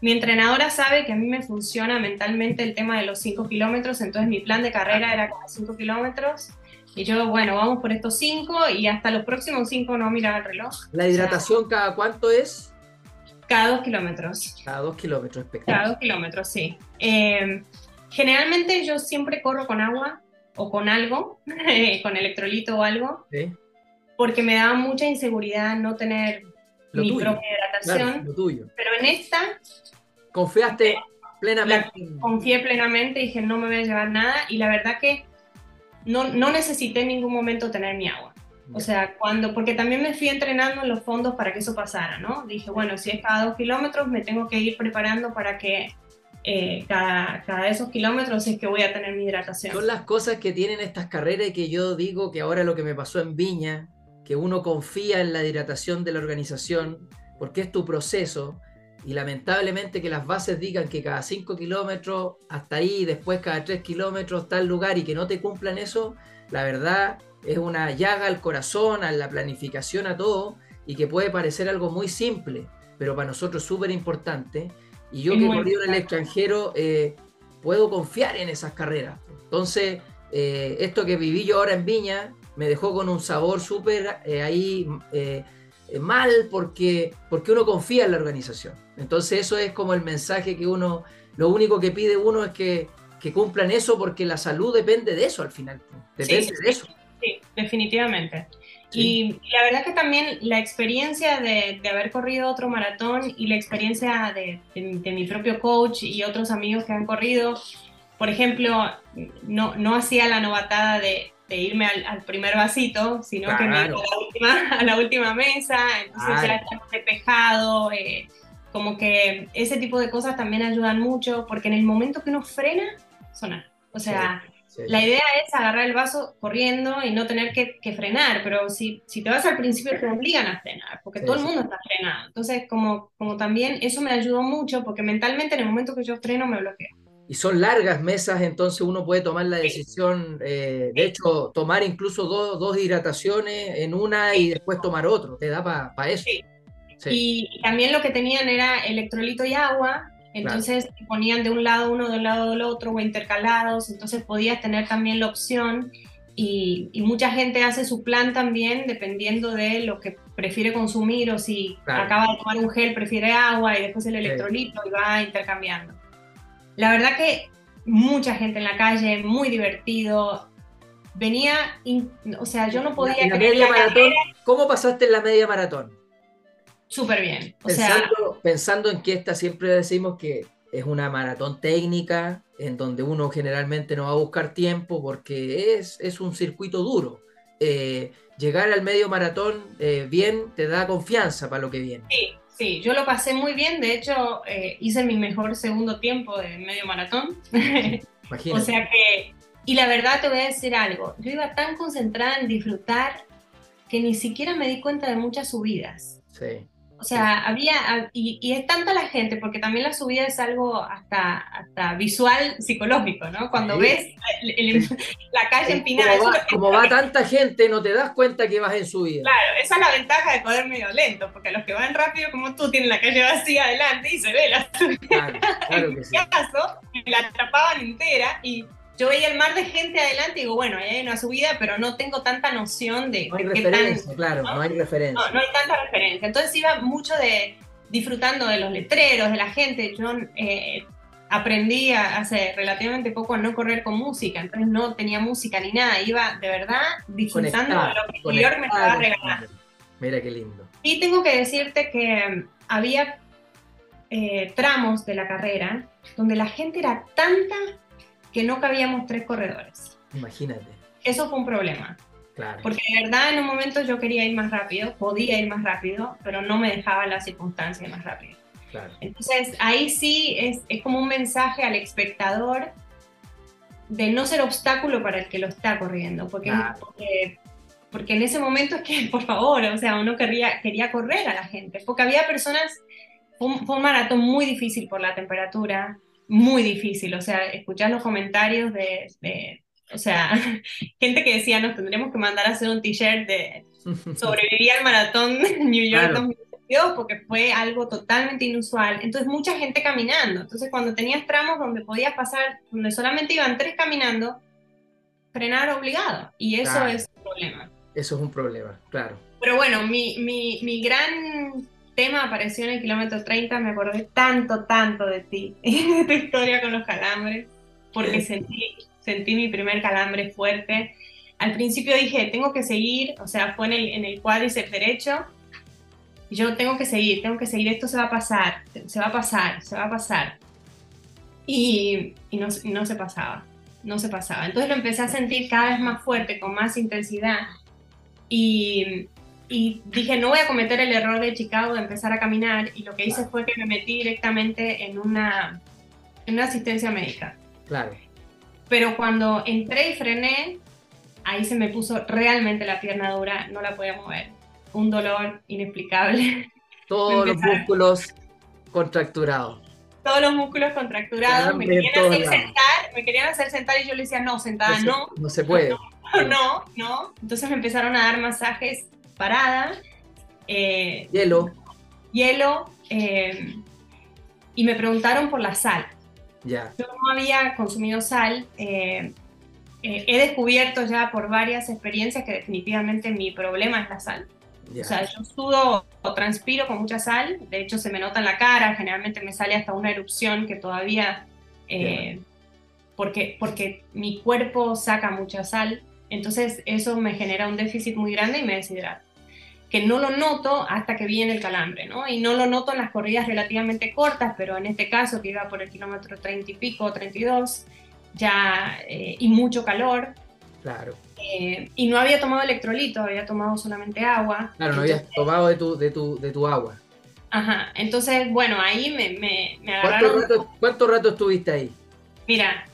Mi entrenadora sabe que a mí me funciona mentalmente el tema de los 5 kilómetros, entonces mi plan de carrera era como 5 kilómetros. Y yo, bueno, vamos por estos cinco y hasta los próximos cinco no miraba el reloj. ¿La hidratación cada cuánto es? Cada dos kilómetros. Cada dos kilómetros, espectacular. Cada dos kilómetros, sí. Eh, generalmente yo siempre corro con agua o con algo, *laughs* con electrolito o algo, ¿Sí? porque me daba mucha inseguridad no tener mi propia hidratación. lo tuyo. Pero en esta... Confiaste plenamente. confié plenamente, dije no me voy a llevar nada y la verdad que no, no necesité en ningún momento tener mi agua. O sea, cuando, porque también me fui entrenando en los fondos para que eso pasara, ¿no? Dije, bueno, si es cada dos kilómetros, me tengo que ir preparando para que eh, cada, cada esos kilómetros es que voy a tener mi hidratación. Son las cosas que tienen estas carreras y que yo digo que ahora lo que me pasó en Viña, que uno confía en la hidratación de la organización, porque es tu proceso, y lamentablemente que las bases digan que cada 5 kilómetros hasta ahí, después cada 3 kilómetros tal lugar y que no te cumplan eso, la verdad es una llaga al corazón, a la planificación, a todo, y que puede parecer algo muy simple, pero para nosotros es súper importante. Y yo que he corrido en el extranjero, eh, puedo confiar en esas carreras. Entonces, eh, esto que viví yo ahora en Viña, me dejó con un sabor súper eh, ahí mal porque, porque uno confía en la organización. Entonces eso es como el mensaje que uno, lo único que pide uno es que, que cumplan eso porque la salud depende de eso al final. Depende de eso. Sí, definitivamente. Y la verdad que también la experiencia de, de, haber corrido otro maratón y la experiencia de, de, mi propio coach y otros amigos que han corrido, por ejemplo, no, no hacía la novatada de, irme al, primer vasito, sino que me iba a la última, *laughs* a la última mesa, entonces ya estaba despejado. Eh, como que ese tipo de cosas también ayudan mucho, porque en el momento que uno frena, sonar. O sea, la idea es agarrar el vaso corriendo y no tener que, frenar, pero si, si, te vas al principio te obligan a frenar, porque todo el mundo está frenado. Entonces, como, como también eso me ayudó mucho, porque mentalmente en el momento que yo freno me bloqueo. Y son largas mesas, entonces uno puede tomar la decisión, eh, de hecho, tomar incluso dos, dos, hidrataciones en una y después tomar otro, te da para eso. Y también lo que tenían era electrolito y agua, entonces ponían de un lado uno, de un lado del otro o intercalados, entonces podías tener también la opción y, mucha gente hace su plan también dependiendo de lo que prefiere consumir o si acaba de tomar un gel prefiere agua y después el electrolito y va intercambiando. La verdad que mucha gente en la calle, muy divertido. Venía, o sea, yo no podía... media maratón, ¿Cómo pasaste en la media maratón? súper bien. pensando, pensando en que esta siempre decimos que es una maratón técnica, en donde uno generalmente no va a buscar tiempo porque es, es un circuito duro. Eh, llegar al medio maratón eh, bien te da confianza para lo que viene. Sí, sí, yo lo pasé muy bien. De hecho, eh, hice mi mejor segundo tiempo de medio maratón. *laughs* o sea que Y la verdad te voy a decir algo, yo iba tan concentrada en disfrutar que ni siquiera me di cuenta de muchas subidas. Sí. O sea, había, y, y, es tanta la gente, porque también la subida es algo hasta, hasta visual psicológico, ¿no? Cuando ves la calle empinada. Como, va, como va, tanta gente, no te das cuenta que vas en subida. Claro, esa es la ventaja de poder medio lento, porque los que van rápido como tú tienen la calle vacía adelante y se ve la subida. Claro, claro que sí. En caso, la atrapaban entera y yo veía el mar de gente adelante y digo, bueno, ahí hay una subida, pero no tengo tanta noción de... No hay de referencia, tan, claro, ¿no? no hay referencia. No, no hay tanta referencia. Entonces iba mucho de disfrutando de los letreros, de la gente. Yo eh, aprendí a, hace relativamente poco a no correr con música, entonces no tenía música ni nada, iba de verdad disfrutando de lo que New York me estaba regalando. Mira qué lindo. Y tengo que decirte que había eh, tramos de la carrera donde la gente era tanta que no cabíamos tres corredores. Imagínate. Eso fue un problema. Claro. Porque de verdad en un momento yo quería ir más rápido, podía ir más rápido, pero no me dejaba la circunstancia más rápido. Claro. Entonces ahí sí es, es como un mensaje al espectador de no ser obstáculo para el que lo está corriendo, porque, Claro. porque, porque en ese momento es que, *laughs* por favor, o sea, uno quería, quería correr a la gente, porque había personas, fue un, fue un maratón muy difícil por la temperatura, muy difícil, o sea, escuchar los comentarios de, de o sea, *laughs* gente que decía, nos tendremos que mandar a hacer un t-shirt de *laughs* sobreviví al maratón de New York Claro. 2022 porque fue algo totalmente inusual. Entonces, mucha gente caminando. Entonces, cuando tenías tramos donde podías pasar, donde solamente iban tres caminando, frenar obligado. Y eso Claro. es un problema. Eso es un problema, claro. Pero bueno, mi, mi, mi gran tema apareció en el kilómetro 30. Me acordé tanto, tanto de ti, *laughs* de tu historia con los calambres, porque sentí, sentí mi primer calambre fuerte. Al principio dije, tengo que seguir, o sea, fue en el, en el cuádriceps derecho. Y yo tengo que seguir, tengo que seguir, esto se va a pasar, se va a pasar, se va a pasar. Y, y no, y no se pasaba, no se pasaba. Entonces lo empecé a sentir cada vez más fuerte, con más intensidad. Y, y dije, no voy a cometer el error de Chicago de empezar a caminar. Y lo que hice fue que me metí directamente en una, en una asistencia médica. Claro. Pero cuando entré y frené, ahí se me puso realmente la pierna dura, no la podía mover. Un dolor inexplicable. *laughs* Todos los músculos contracturados. Todos los músculos contracturados, me querían hacer lados. sentar, me querían hacer sentar y yo le decía, no, sentada se- no, no se puede. *laughs* no, no. Entonces me empezaron a dar masajes parada, eh, Hielo, hielo, eh, y me preguntaron por la sal. ya. Yo no había consumido sal. eh, he descubierto ya por varias experiencias que definitivamente mi problema es la sal. ya. O sea, yo sudo o transpiro con mucha sal, de hecho se me nota en la cara, generalmente me sale hasta una erupción que todavía, eh, porque, porque mi cuerpo saca mucha sal, entonces eso me genera un déficit muy grande y me deshidrata. Que no lo noto hasta que viene el calambre, ¿no? Y no lo noto en las corridas relativamente cortas, pero en este caso que iba por el kilómetro 30 y pico, 32, ya, eh, y mucho calor, Claro. eh, y no había tomado electrolito, había tomado solamente agua. Claro, no Entonces, habías tomado de tu, de tu, de tu agua. Ajá, entonces, bueno, ahí me, me, me ¿Cuánto agarraron. rato, cuánto rato estuviste ahí? Mira,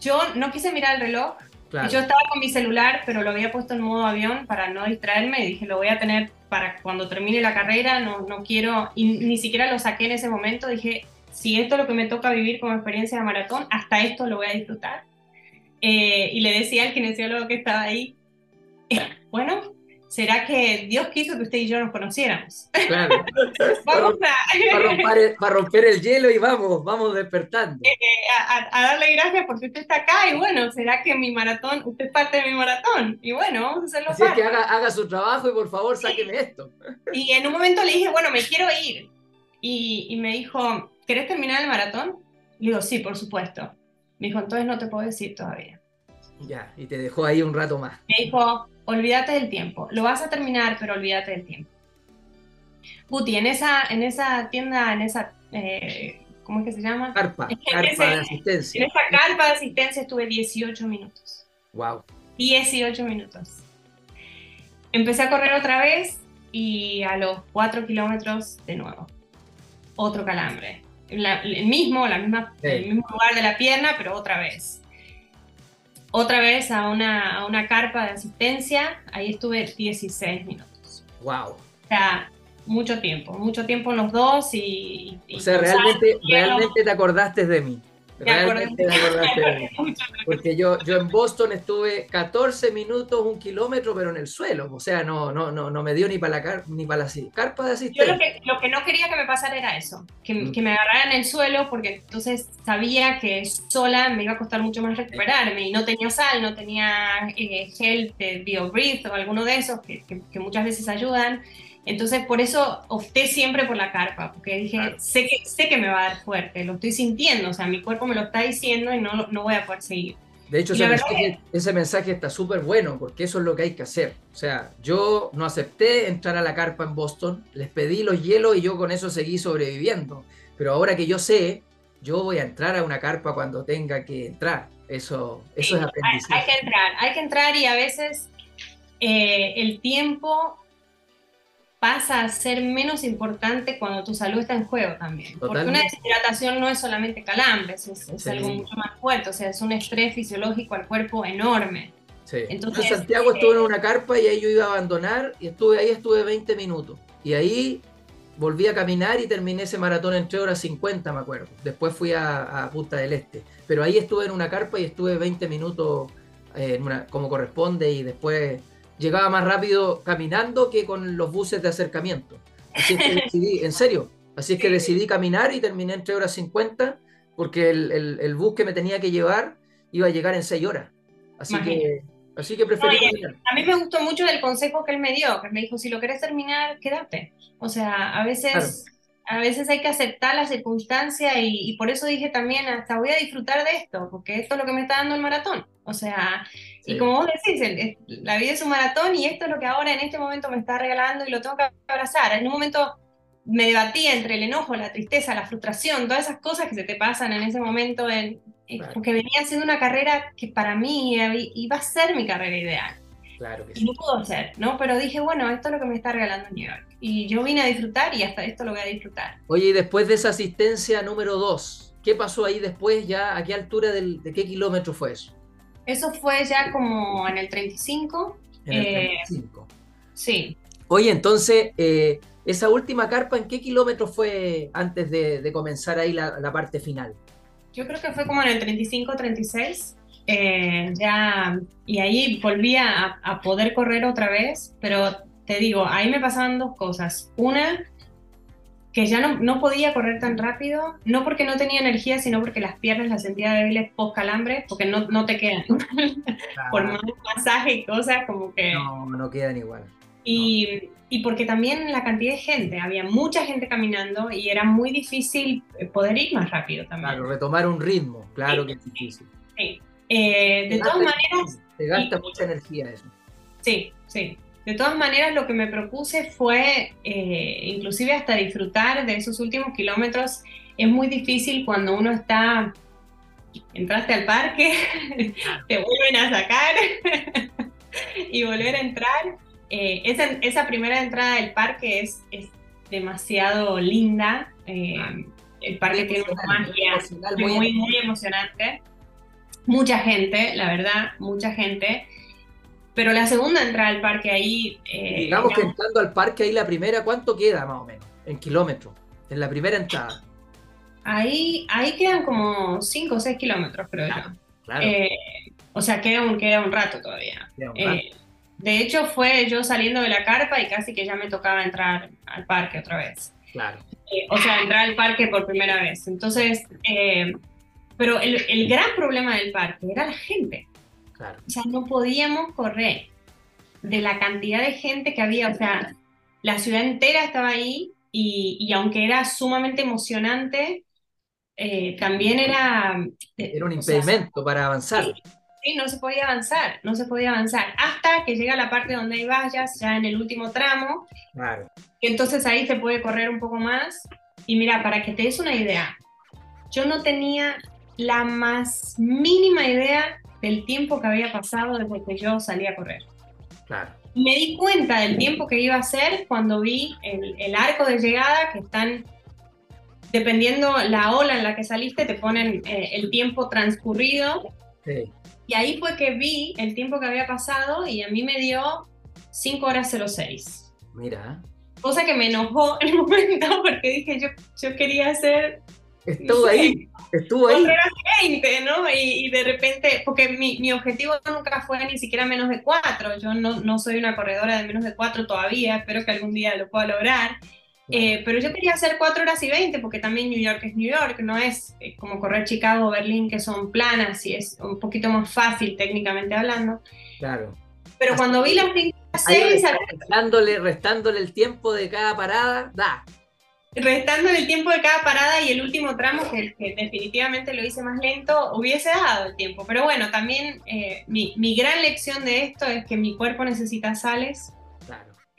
yo no quise mirar el reloj. Claro. Yo estaba con mi celular, pero lo había puesto en modo avión para no distraerme. Y dije, lo voy a tener para cuando termine la carrera. No, no quiero, y ni siquiera lo saqué en ese momento. Dije, si esto es lo que me toca vivir como experiencia de maratón, hasta esto lo voy a disfrutar. Eh, y le decía al kinesiólogo que estaba ahí, *laughs* bueno, ¿será que Dios quiso que usted y yo nos conociéramos? Claro. *laughs* Vamos a, Para romper, el, para romper el hielo y vamos, vamos despertando. a, a- a darle gracias porque usted está acá y bueno, ¿será que mi maratón, usted es parte de mi maratón? Y bueno, vamos a hacerlo Así es que haga, haga su trabajo y por favor sáqueme esto. Y en un momento le dije, bueno, me quiero ir. Y, y me dijo, ¿querés terminar el maratón? Le digo, sí, por supuesto. Me dijo, entonces no te puedo decir todavía. Ya, y te dejó ahí un rato más. Me dijo, olvídate del tiempo. Lo vas a terminar, pero olvídate del tiempo. Guti, en esa, en esa tienda, en esa, eh, ¿cómo es que se llama? Carpa, carpa ese- de En asistencia. esa carpa de asistencia estuve 18 minutos. Wow. 18 minutos. Empecé a correr otra vez y a los 4 kilómetros de nuevo. Otro calambre. La- el mismo, la misma, Sí. el mismo lugar de la pierna, pero otra vez. Otra vez a una, a una carpa de asistencia, ahí estuve 16 minutos. ¡Wow! O sea, mucho tiempo, mucho tiempo los dos y... y o sea, realmente, realmente te acordaste de mí. Realmente *laughs* Porque yo, yo en Boston estuve 14 minutos, un kilómetro, pero en el suelo. O sea, no, no, no, no me dio ni para la, ni para la carpa de asistencia. Yo lo que, lo que no quería que me pasara era eso, que, mm. que me agarrara en el suelo, porque entonces sabía que sola me iba a costar mucho más recuperarme. Y no tenía sal, no tenía eh, gel de BioBreath o alguno de esos que, que muchas veces ayudan. Entonces, por eso opté siempre por la carpa, porque dije, sé, que, sé que me va a dar fuerte, lo estoy sintiendo, o sea, mi cuerpo me lo está diciendo y no, no voy a poder seguir. De hecho, ese mensaje, ese mensaje, está súper bueno, porque eso es lo que hay que hacer. O sea, yo no acepté entrar a la carpa en Boston, les pedí los hielos y yo con eso seguí sobreviviendo. Pero ahora que yo sé, yo voy a entrar a una carpa cuando tenga que entrar. Eso, eso es aprendizaje. Hay, que entrar, hay que entrar y a veces eh, el tiempo pasa a ser menos importante cuando tu salud está en juego también. Porque una deshidratación no es solamente calambres, es, algo mucho más fuerte, o sea, es un estrés fisiológico al cuerpo enorme. Sí. Entonces, en Santiago estuve en una carpa y ahí yo iba a abandonar y estuve ahí estuve 20 minutos. Y ahí volví a caminar y terminé ese maratón en 3 horas 50, me acuerdo. Después fui a, Punta del Este. Pero ahí estuve en una carpa y estuve 20 minutos eh, como corresponde y después llegaba más rápido caminando que con los buses de acercamiento. Así es que *laughs* decidí, en serio, así es que decidí caminar y terminé en 3 horas 50 porque el, el, bus que me tenía que llevar iba a llegar en 6 horas. Así que, así que preferí caminar. A mí me gustó mucho el consejo que él me dio, que me dijo, si lo querés terminar, quédate. O sea, a veces a veces hay que aceptar la circunstancia y, por eso dije también, hasta voy a disfrutar de esto, porque esto es lo que me está dando el maratón. O sea, y como vos decís, la vida es un maratón y esto es lo que ahora en este momento me está regalando y lo tengo que abrazar. En un momento me debatía entre el enojo, la tristeza, la frustración, todas esas cosas que se te pasan en ese momento, en, eh, porque venía haciendo una carrera que para mí iba a ser mi carrera ideal. Claro que sí. No pudo ser, ¿no? Pero dije, bueno, esto es lo que me está regalando New York. Y yo vine a disfrutar y hasta esto lo voy a disfrutar. Oye, y después de esa asistencia número 2, ¿qué pasó ahí después ya? ¿A qué altura del, de qué kilómetro fue eso? Eso fue ya como en el 35. En el 35. Eh, sí. Oye, entonces, eh, esa última carpa, ¿en qué kilómetro fue antes de, comenzar ahí la, la, parte final? Yo creo que fue como en el 35, 36. Eh, ya, y ahí volví a, poder correr otra vez, pero te digo, ahí me pasaban dos cosas. Una, que ya no, no, podía correr tan rápido, no porque no tenía energía, sino porque las piernas las sentía débiles post calambre, porque no, no te quedan. *laughs* Por más masaje y cosas, como que. No, no quedan igual. Y, y, porque también la cantidad de gente, había mucha gente caminando y era muy difícil poder ir más rápido también. Claro, retomar un ritmo, claro que es difícil. Sí. Eh, de todas maneras... Te gasta mucha energía eso. Sí, sí. De todas maneras, lo que me propuse fue, eh, inclusive hasta disfrutar de esos últimos kilómetros. Es muy difícil cuando uno está, entraste al parque, *laughs* te vuelven a sacar *laughs* y volver a entrar. Eh, esa, esa, primera entrada del parque es, es demasiado linda. el parque tiene una magia muy, muy emocionante mucha gente, la verdad, mucha gente. Pero la segunda entrada al parque ahí... Eh, digamos, que entrando al parque ahí la primera, ¿cuánto queda más o menos? En kilómetros, en la primera entrada. Ahí, ahí quedan como 5 o 6 kilómetros, creo yo. Claro. Eh, o sea, queda un, queda un rato todavía. Eh, de hecho, fue yo saliendo de la carpa y casi que ya me tocaba entrar al parque otra vez. Claro. o sea, entrar al parque por primera vez. Entonces, pero el, el, gran problema del parque era la gente. Claro. O sea, no podíamos correr de la cantidad de gente que había. O sea, la ciudad entera estaba ahí y, y aunque era sumamente emocionante, eh, también era... Eh, era un impedimento para avanzar. Sí, no se podía avanzar, no se podía avanzar. Hasta que llega la parte donde hay vallas, ya en el último tramo. Claro. Y entonces ahí se puede correr un poco más. Y mira, para que te des una idea, yo no tenía la más mínima idea del tiempo que había pasado desde que yo salí a correr. Claro. Me di cuenta del tiempo que iba a ser cuando vi el, arco de llegada que están, dependiendo la ola en la que saliste, te ponen eh, el tiempo transcurrido Y ahí fue que vi el tiempo que había pasado y a mí me dio 5 horas 06. Mira. Cosa que me enojó *laughs* en el momento porque dije, yo, yo quería hacer... Estuvo ahí, *laughs* estuvo ahí. horas 20, ¿no? Y, y, de repente, porque mi, mi, objetivo nunca fue ni siquiera menos de 4. Yo no, no soy una corredora de menos de 4 todavía, espero que algún día lo pueda lograr. Eh, pero yo quería hacer 4 horas y 20 porque también New York es New York, no es eh, como correr Chicago o Berlín que son planas y es un poquito más fácil técnicamente hablando. Claro. Pero cuando vi las 5 6... Restándole, restándole el tiempo de cada parada, da. Restándole el tiempo de cada parada y el último tramo, que, definitivamente lo hice más lento, hubiese dado el tiempo. Pero bueno, también eh, mi, mi gran lección de esto es que mi cuerpo necesita sales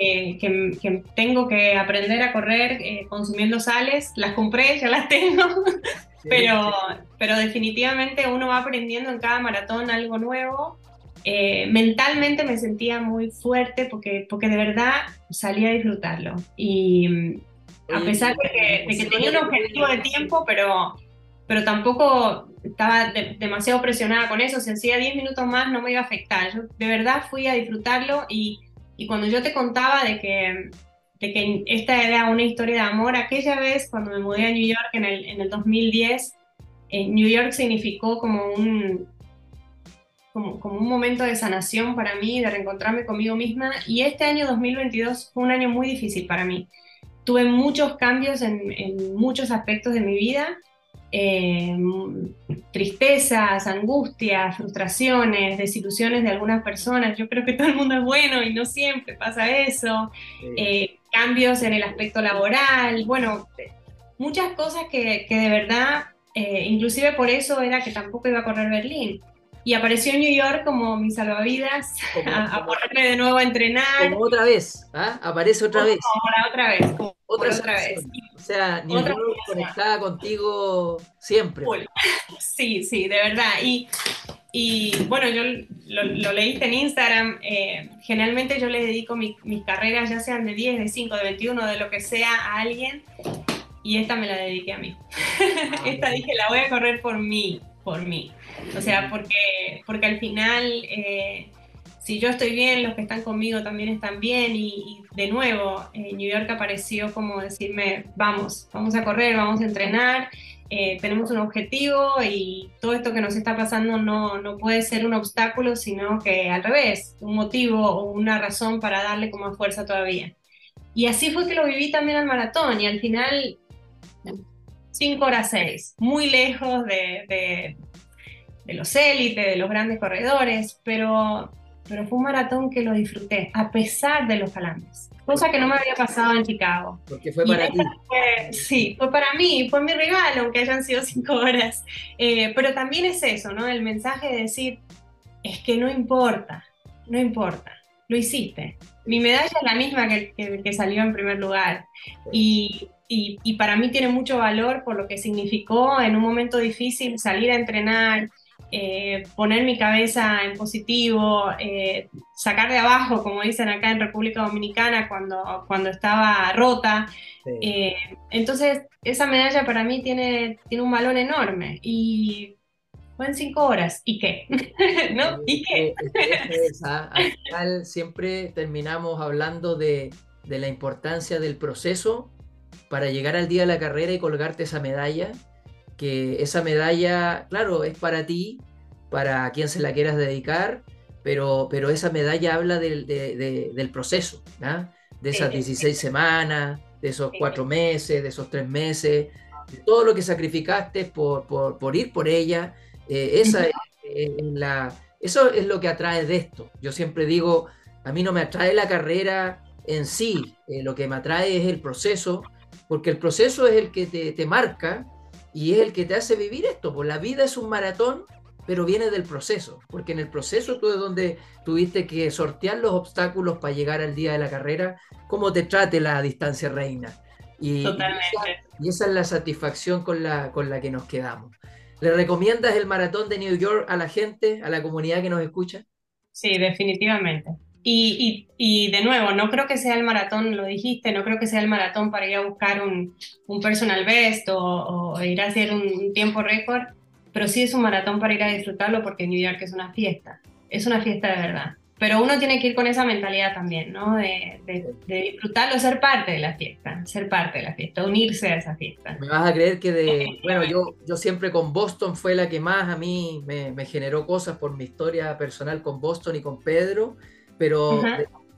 que, tengo que aprender a correr eh, consumiendo sales. Las compré, ya las tengo, *laughs* pero, pero definitivamente uno va aprendiendo en cada maratón algo nuevo. Eh, mentalmente me sentía muy fuerte porque, porque de verdad salí a disfrutarlo. Y a pesar de que, tenía un objetivo de tiempo, pero, pero tampoco estaba demasiado presionada con eso. Si hacía 10 minutos más no me iba a afectar. Yo de verdad fui a disfrutarlo y y cuando yo te contaba de que, de que esta era una historia de amor, aquella vez cuando me mudé a New York en el, en el 2010, eh, New York significó como un, como, como, un momento de sanación para mí, de reencontrarme conmigo misma. Y este año 2022 fue un año muy difícil para mí. Tuve muchos cambios en, en muchos aspectos de mi vida eh, tristezas, angustias, frustraciones, desilusiones de algunas personas. Yo creo que todo el mundo es bueno y no siempre pasa eso. Eh, cambios en el aspecto laboral, bueno, muchas cosas que, que de verdad, eh, inclusive por eso era que tampoco iba a correr Berlín. Y apareció en New York como mi salvavidas, *laughs* a, ponerme de nuevo a entrenar. Como otra vez, ¿ah? Aparece otra vez. Como otra vez. Otra, otra vez. O sea, New York conectada contigo siempre. *laughs* Sí, sí, de verdad. Y, y bueno, yo lo, leíste en Instagram. Eh, generalmente yo le dedico mis carreras, ya sean de 10, de 5, de 21, de lo que sea, a alguien. Y esta me la dediqué a mí. *laughs* Ah, esta dije, la voy a correr por mí, por mí. O sea, porque, porque al final, eh, si yo estoy bien, los que están conmigo también están bien. Y, de nuevo, eh, New York apareció como decirme, vamos, vamos a correr, vamos a entrenar. Eh, tenemos un objetivo y todo esto que nos está pasando no, no puede ser un obstáculo, sino que al revés, un motivo o una razón para darle como fuerza todavía. Y así fue que lo viví también al maratón y al final 5 horas 6, muy lejos de, de los élites, de los grandes corredores, pero, pero fue un maratón que lo disfruté, a pesar de los calambres. Cosa que no me había pasado en Chicago. Porque fue para ti. sí, fue para mí, fue mi regalo, aunque hayan sido cinco horas. Eh, pero también es eso, ¿no? El mensaje de decir, es que no importa, no importa, lo hiciste. Mi medalla es la misma que, que, que salió en primer lugar. Y, y, y, para mí tiene mucho valor por lo que significó en un momento difícil salir a entrenar, eh, poner mi cabeza en positivo, eh, sacar de abajo, como dicen acá en República Dominicana, cuando, cuando estaba rota. Eh, entonces, esa medalla para mí tiene, tiene un valor enorme y fue en cinco horas. ¿Y qué? *laughs* ¿No? ¿Y qué? Al final siempre terminamos hablando de, de la importancia del proceso para llegar al día de la carrera y colgarte esa medalla que esa medalla, claro, es para ti, para quien se la quieras dedicar, pero, pero esa medalla habla del, del proceso, de esas 16 semanas, de esos cuatro meses, de esos tres meses, de todo lo que sacrificaste por, por, por ir por ella. Eh, esa es, la, eso es lo que atrae de esto. Yo siempre digo, a mí no me atrae la carrera en sí, eh, lo que me atrae es el proceso, porque el proceso es el que te, te marca y es el que te hace vivir esto, pues la vida es un maratón, pero viene del proceso, porque en el proceso tú es donde tuviste que sortear los obstáculos para llegar al día de la carrera, como te trate la distancia reina. Y, Totalmente. y, esa, es la satisfacción con la, con la que nos quedamos. ¿Le recomiendas el maratón de New York a la gente, a la comunidad que nos escucha? Sí, definitivamente. Y, y, de nuevo, no creo que sea el maratón, lo dijiste, no creo que sea el maratón para ir a buscar un, un personal best o, ir a hacer un, tiempo récord, pero sí es un maratón para ir a disfrutarlo porque New York es una fiesta, es una fiesta de verdad. Pero uno tiene que ir con esa mentalidad también, ¿no? De, de, disfrutarlo, ser parte de la fiesta, ser parte de la fiesta, unirse a esa fiesta. Me vas a creer que de, bueno, yo, yo siempre con Boston fue la que más a mí me, me generó cosas por mi historia personal con Boston y con Pedro, pero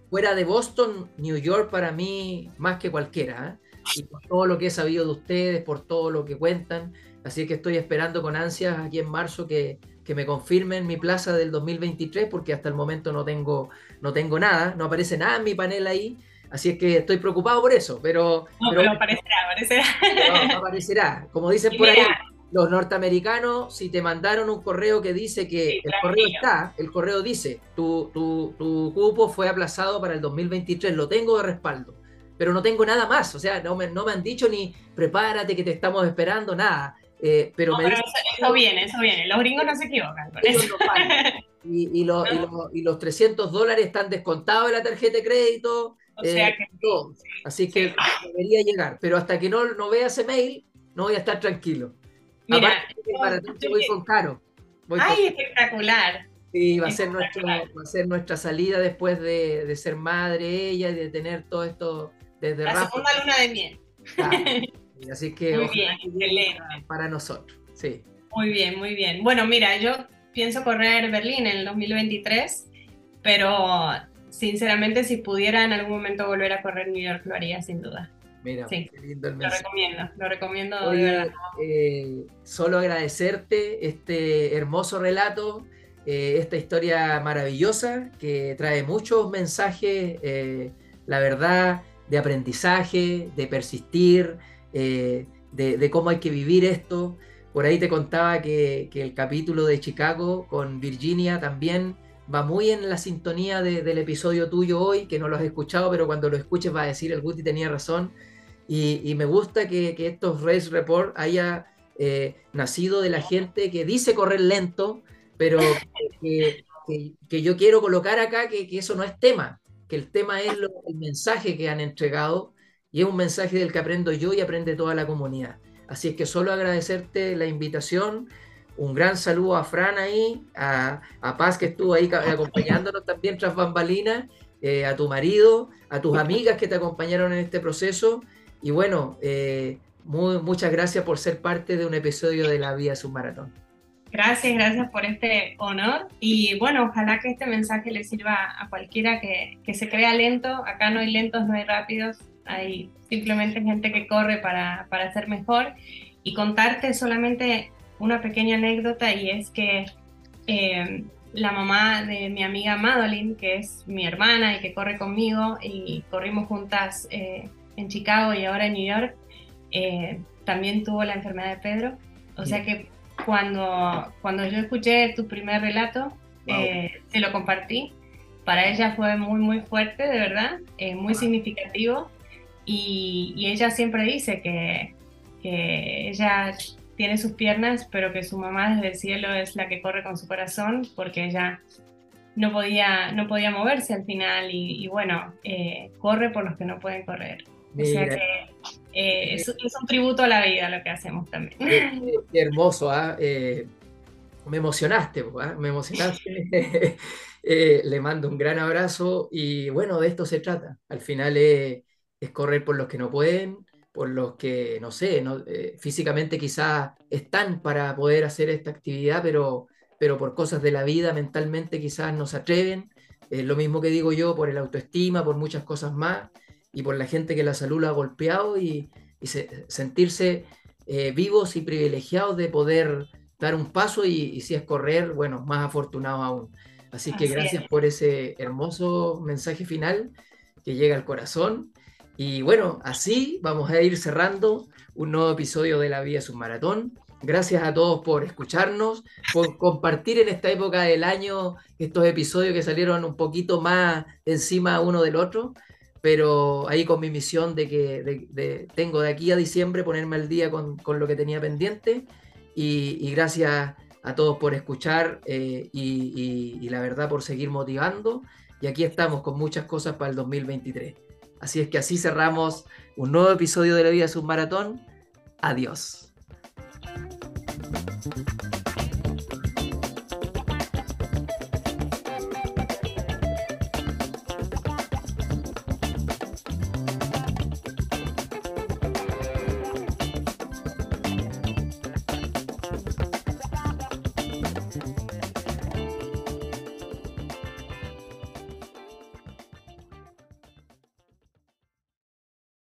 fuera de Boston, New York para mí más que cualquiera, ¿eh? y por todo lo que he sabido de ustedes, por todo lo que cuentan, así que estoy esperando con ansias aquí en marzo que, que me confirmen mi plaza del 2023, porque hasta el momento no tengo, no tengo nada, no aparece nada en mi panel ahí, así es que estoy preocupado por eso, pero... No, pero, aparecerá, aparecerá. No, aparecerá, como dicen por ahí, los norteamericanos, si te mandaron un correo que dice que el correo está, el correo dice, tu, tu, tu, cupo fue aplazado para el 2023, lo tengo de respaldo, pero no tengo nada más, o sea, no me, no me han dicho ni prepárate que te estamos esperando, nada. Eh, pero, me eso, viene, eso viene, los gringos no se equivocan con eso. *laughs* y, y, lo, y, los 300 dólares están descontados de la tarjeta de crédito. O sea eh, que, todo. Así que debería llegar, pero hasta que no, no vea ese mail, no voy a estar tranquilo. Mira, para voy con Caro. ¡Ay, espectacular! Sí, va a, ser nuestro, va a ser nuestra salida después de, de, ser madre ella y de tener todo esto desde La segunda luna de miel. *laughs* así que muy bien, para nosotros. Sí. Muy bien, muy bien. Bueno, mira, yo pienso correr Berlín en el 2023, pero sinceramente si pudiera en algún momento volver a correr New York lo haría sin duda. Mira, qué lindo el mensaje. Lo recomiendo, lo recomiendo eh, solo agradecerte este hermoso relato, eh, esta historia maravillosa que trae muchos mensajes, eh, la verdad, de aprendizaje, de persistir, de, cómo hay que vivir esto. Por ahí te contaba que, el capítulo de Chicago con Virginia también va muy en la sintonía del episodio tuyo hoy, que no lo has escuchado, pero cuando lo escuches va a decir, el Guti tenía razón y, me gusta que, estos Race Report haya eh, nacido de la gente que dice correr lento, pero que, yo quiero colocar acá que, eso no es tema, que el tema es el mensaje que han entregado y es un mensaje del que aprendo yo y aprende toda la comunidad. Así es que solo agradecerte la invitación. Un gran saludo a Fran ahí, a, Paz que estuvo ahí acompañándonos también tras bambalinas, eh, a tu marido, a tus amigas que te acompañaron en este proceso y bueno, eh, muchas gracias por ser parte de un episodio de La Vía Submaratón. Gracias, gracias por este honor. Y bueno, ojalá que este mensaje le sirva a cualquiera que, que se crea lento. Acá no hay lentos, no hay rápidos. Hay simplemente gente que corre para, para ser mejor. Y contarte solamente una pequeña anécdota y es que eh, la mamá de mi amiga Madeline, que es mi hermana y que corre conmigo, y corrimos juntas eh, en Chicago y ahora en New York, eh, también tuvo la enfermedad de Pedro. O sea que cuando, cuando yo escuché tu primer relato, eh, se lo compartí. Para ella fue muy, muy fuerte, de verdad, eh, muy significativo. Y, y, ella siempre dice que, que ella tiene sus piernas, pero que su mamá desde el cielo es la que corre con su corazón, porque ella no podía, no podía moverse al final y, y bueno, corre por los que no pueden correr. O sea que eh, es, un tributo a la vida lo que hacemos también. Qué, *laughs* hermoso, ¿ah? eh, me emocionaste, ¿ah? me emocionaste. *laughs* Eh, le mando un gran abrazo y bueno, de esto se trata. Al final es, correr por los que no pueden, por los que, no sé, no, físicamente quizás están para poder hacer esta actividad, pero, pero por cosas de la vida mentalmente quizás no se atreven. Es lo mismo que digo yo, por el autoestima, por muchas cosas más y por la gente que la salud lo ha golpeado y, sentirse eh, vivos y privilegiados de poder dar un paso y, si es correr, bueno, más afortunados aún. Así que gracias por ese hermoso mensaje final que llega al corazón. Y bueno, así vamos a ir cerrando un nuevo episodio de La Vía Submaratón. Gracias a todos por escucharnos, por compartir en esta época del año estos episodios que salieron un poquito más encima uno del otro pero ahí con mi misión de que tengo de aquí a diciembre ponerme al día con, lo que tenía pendiente y, gracias a todos por escuchar eh, y, la verdad por seguir motivando y aquí estamos con muchas cosas para el 2023. Así es que así cerramos un nuevo episodio de la vida submaratón. Adiós.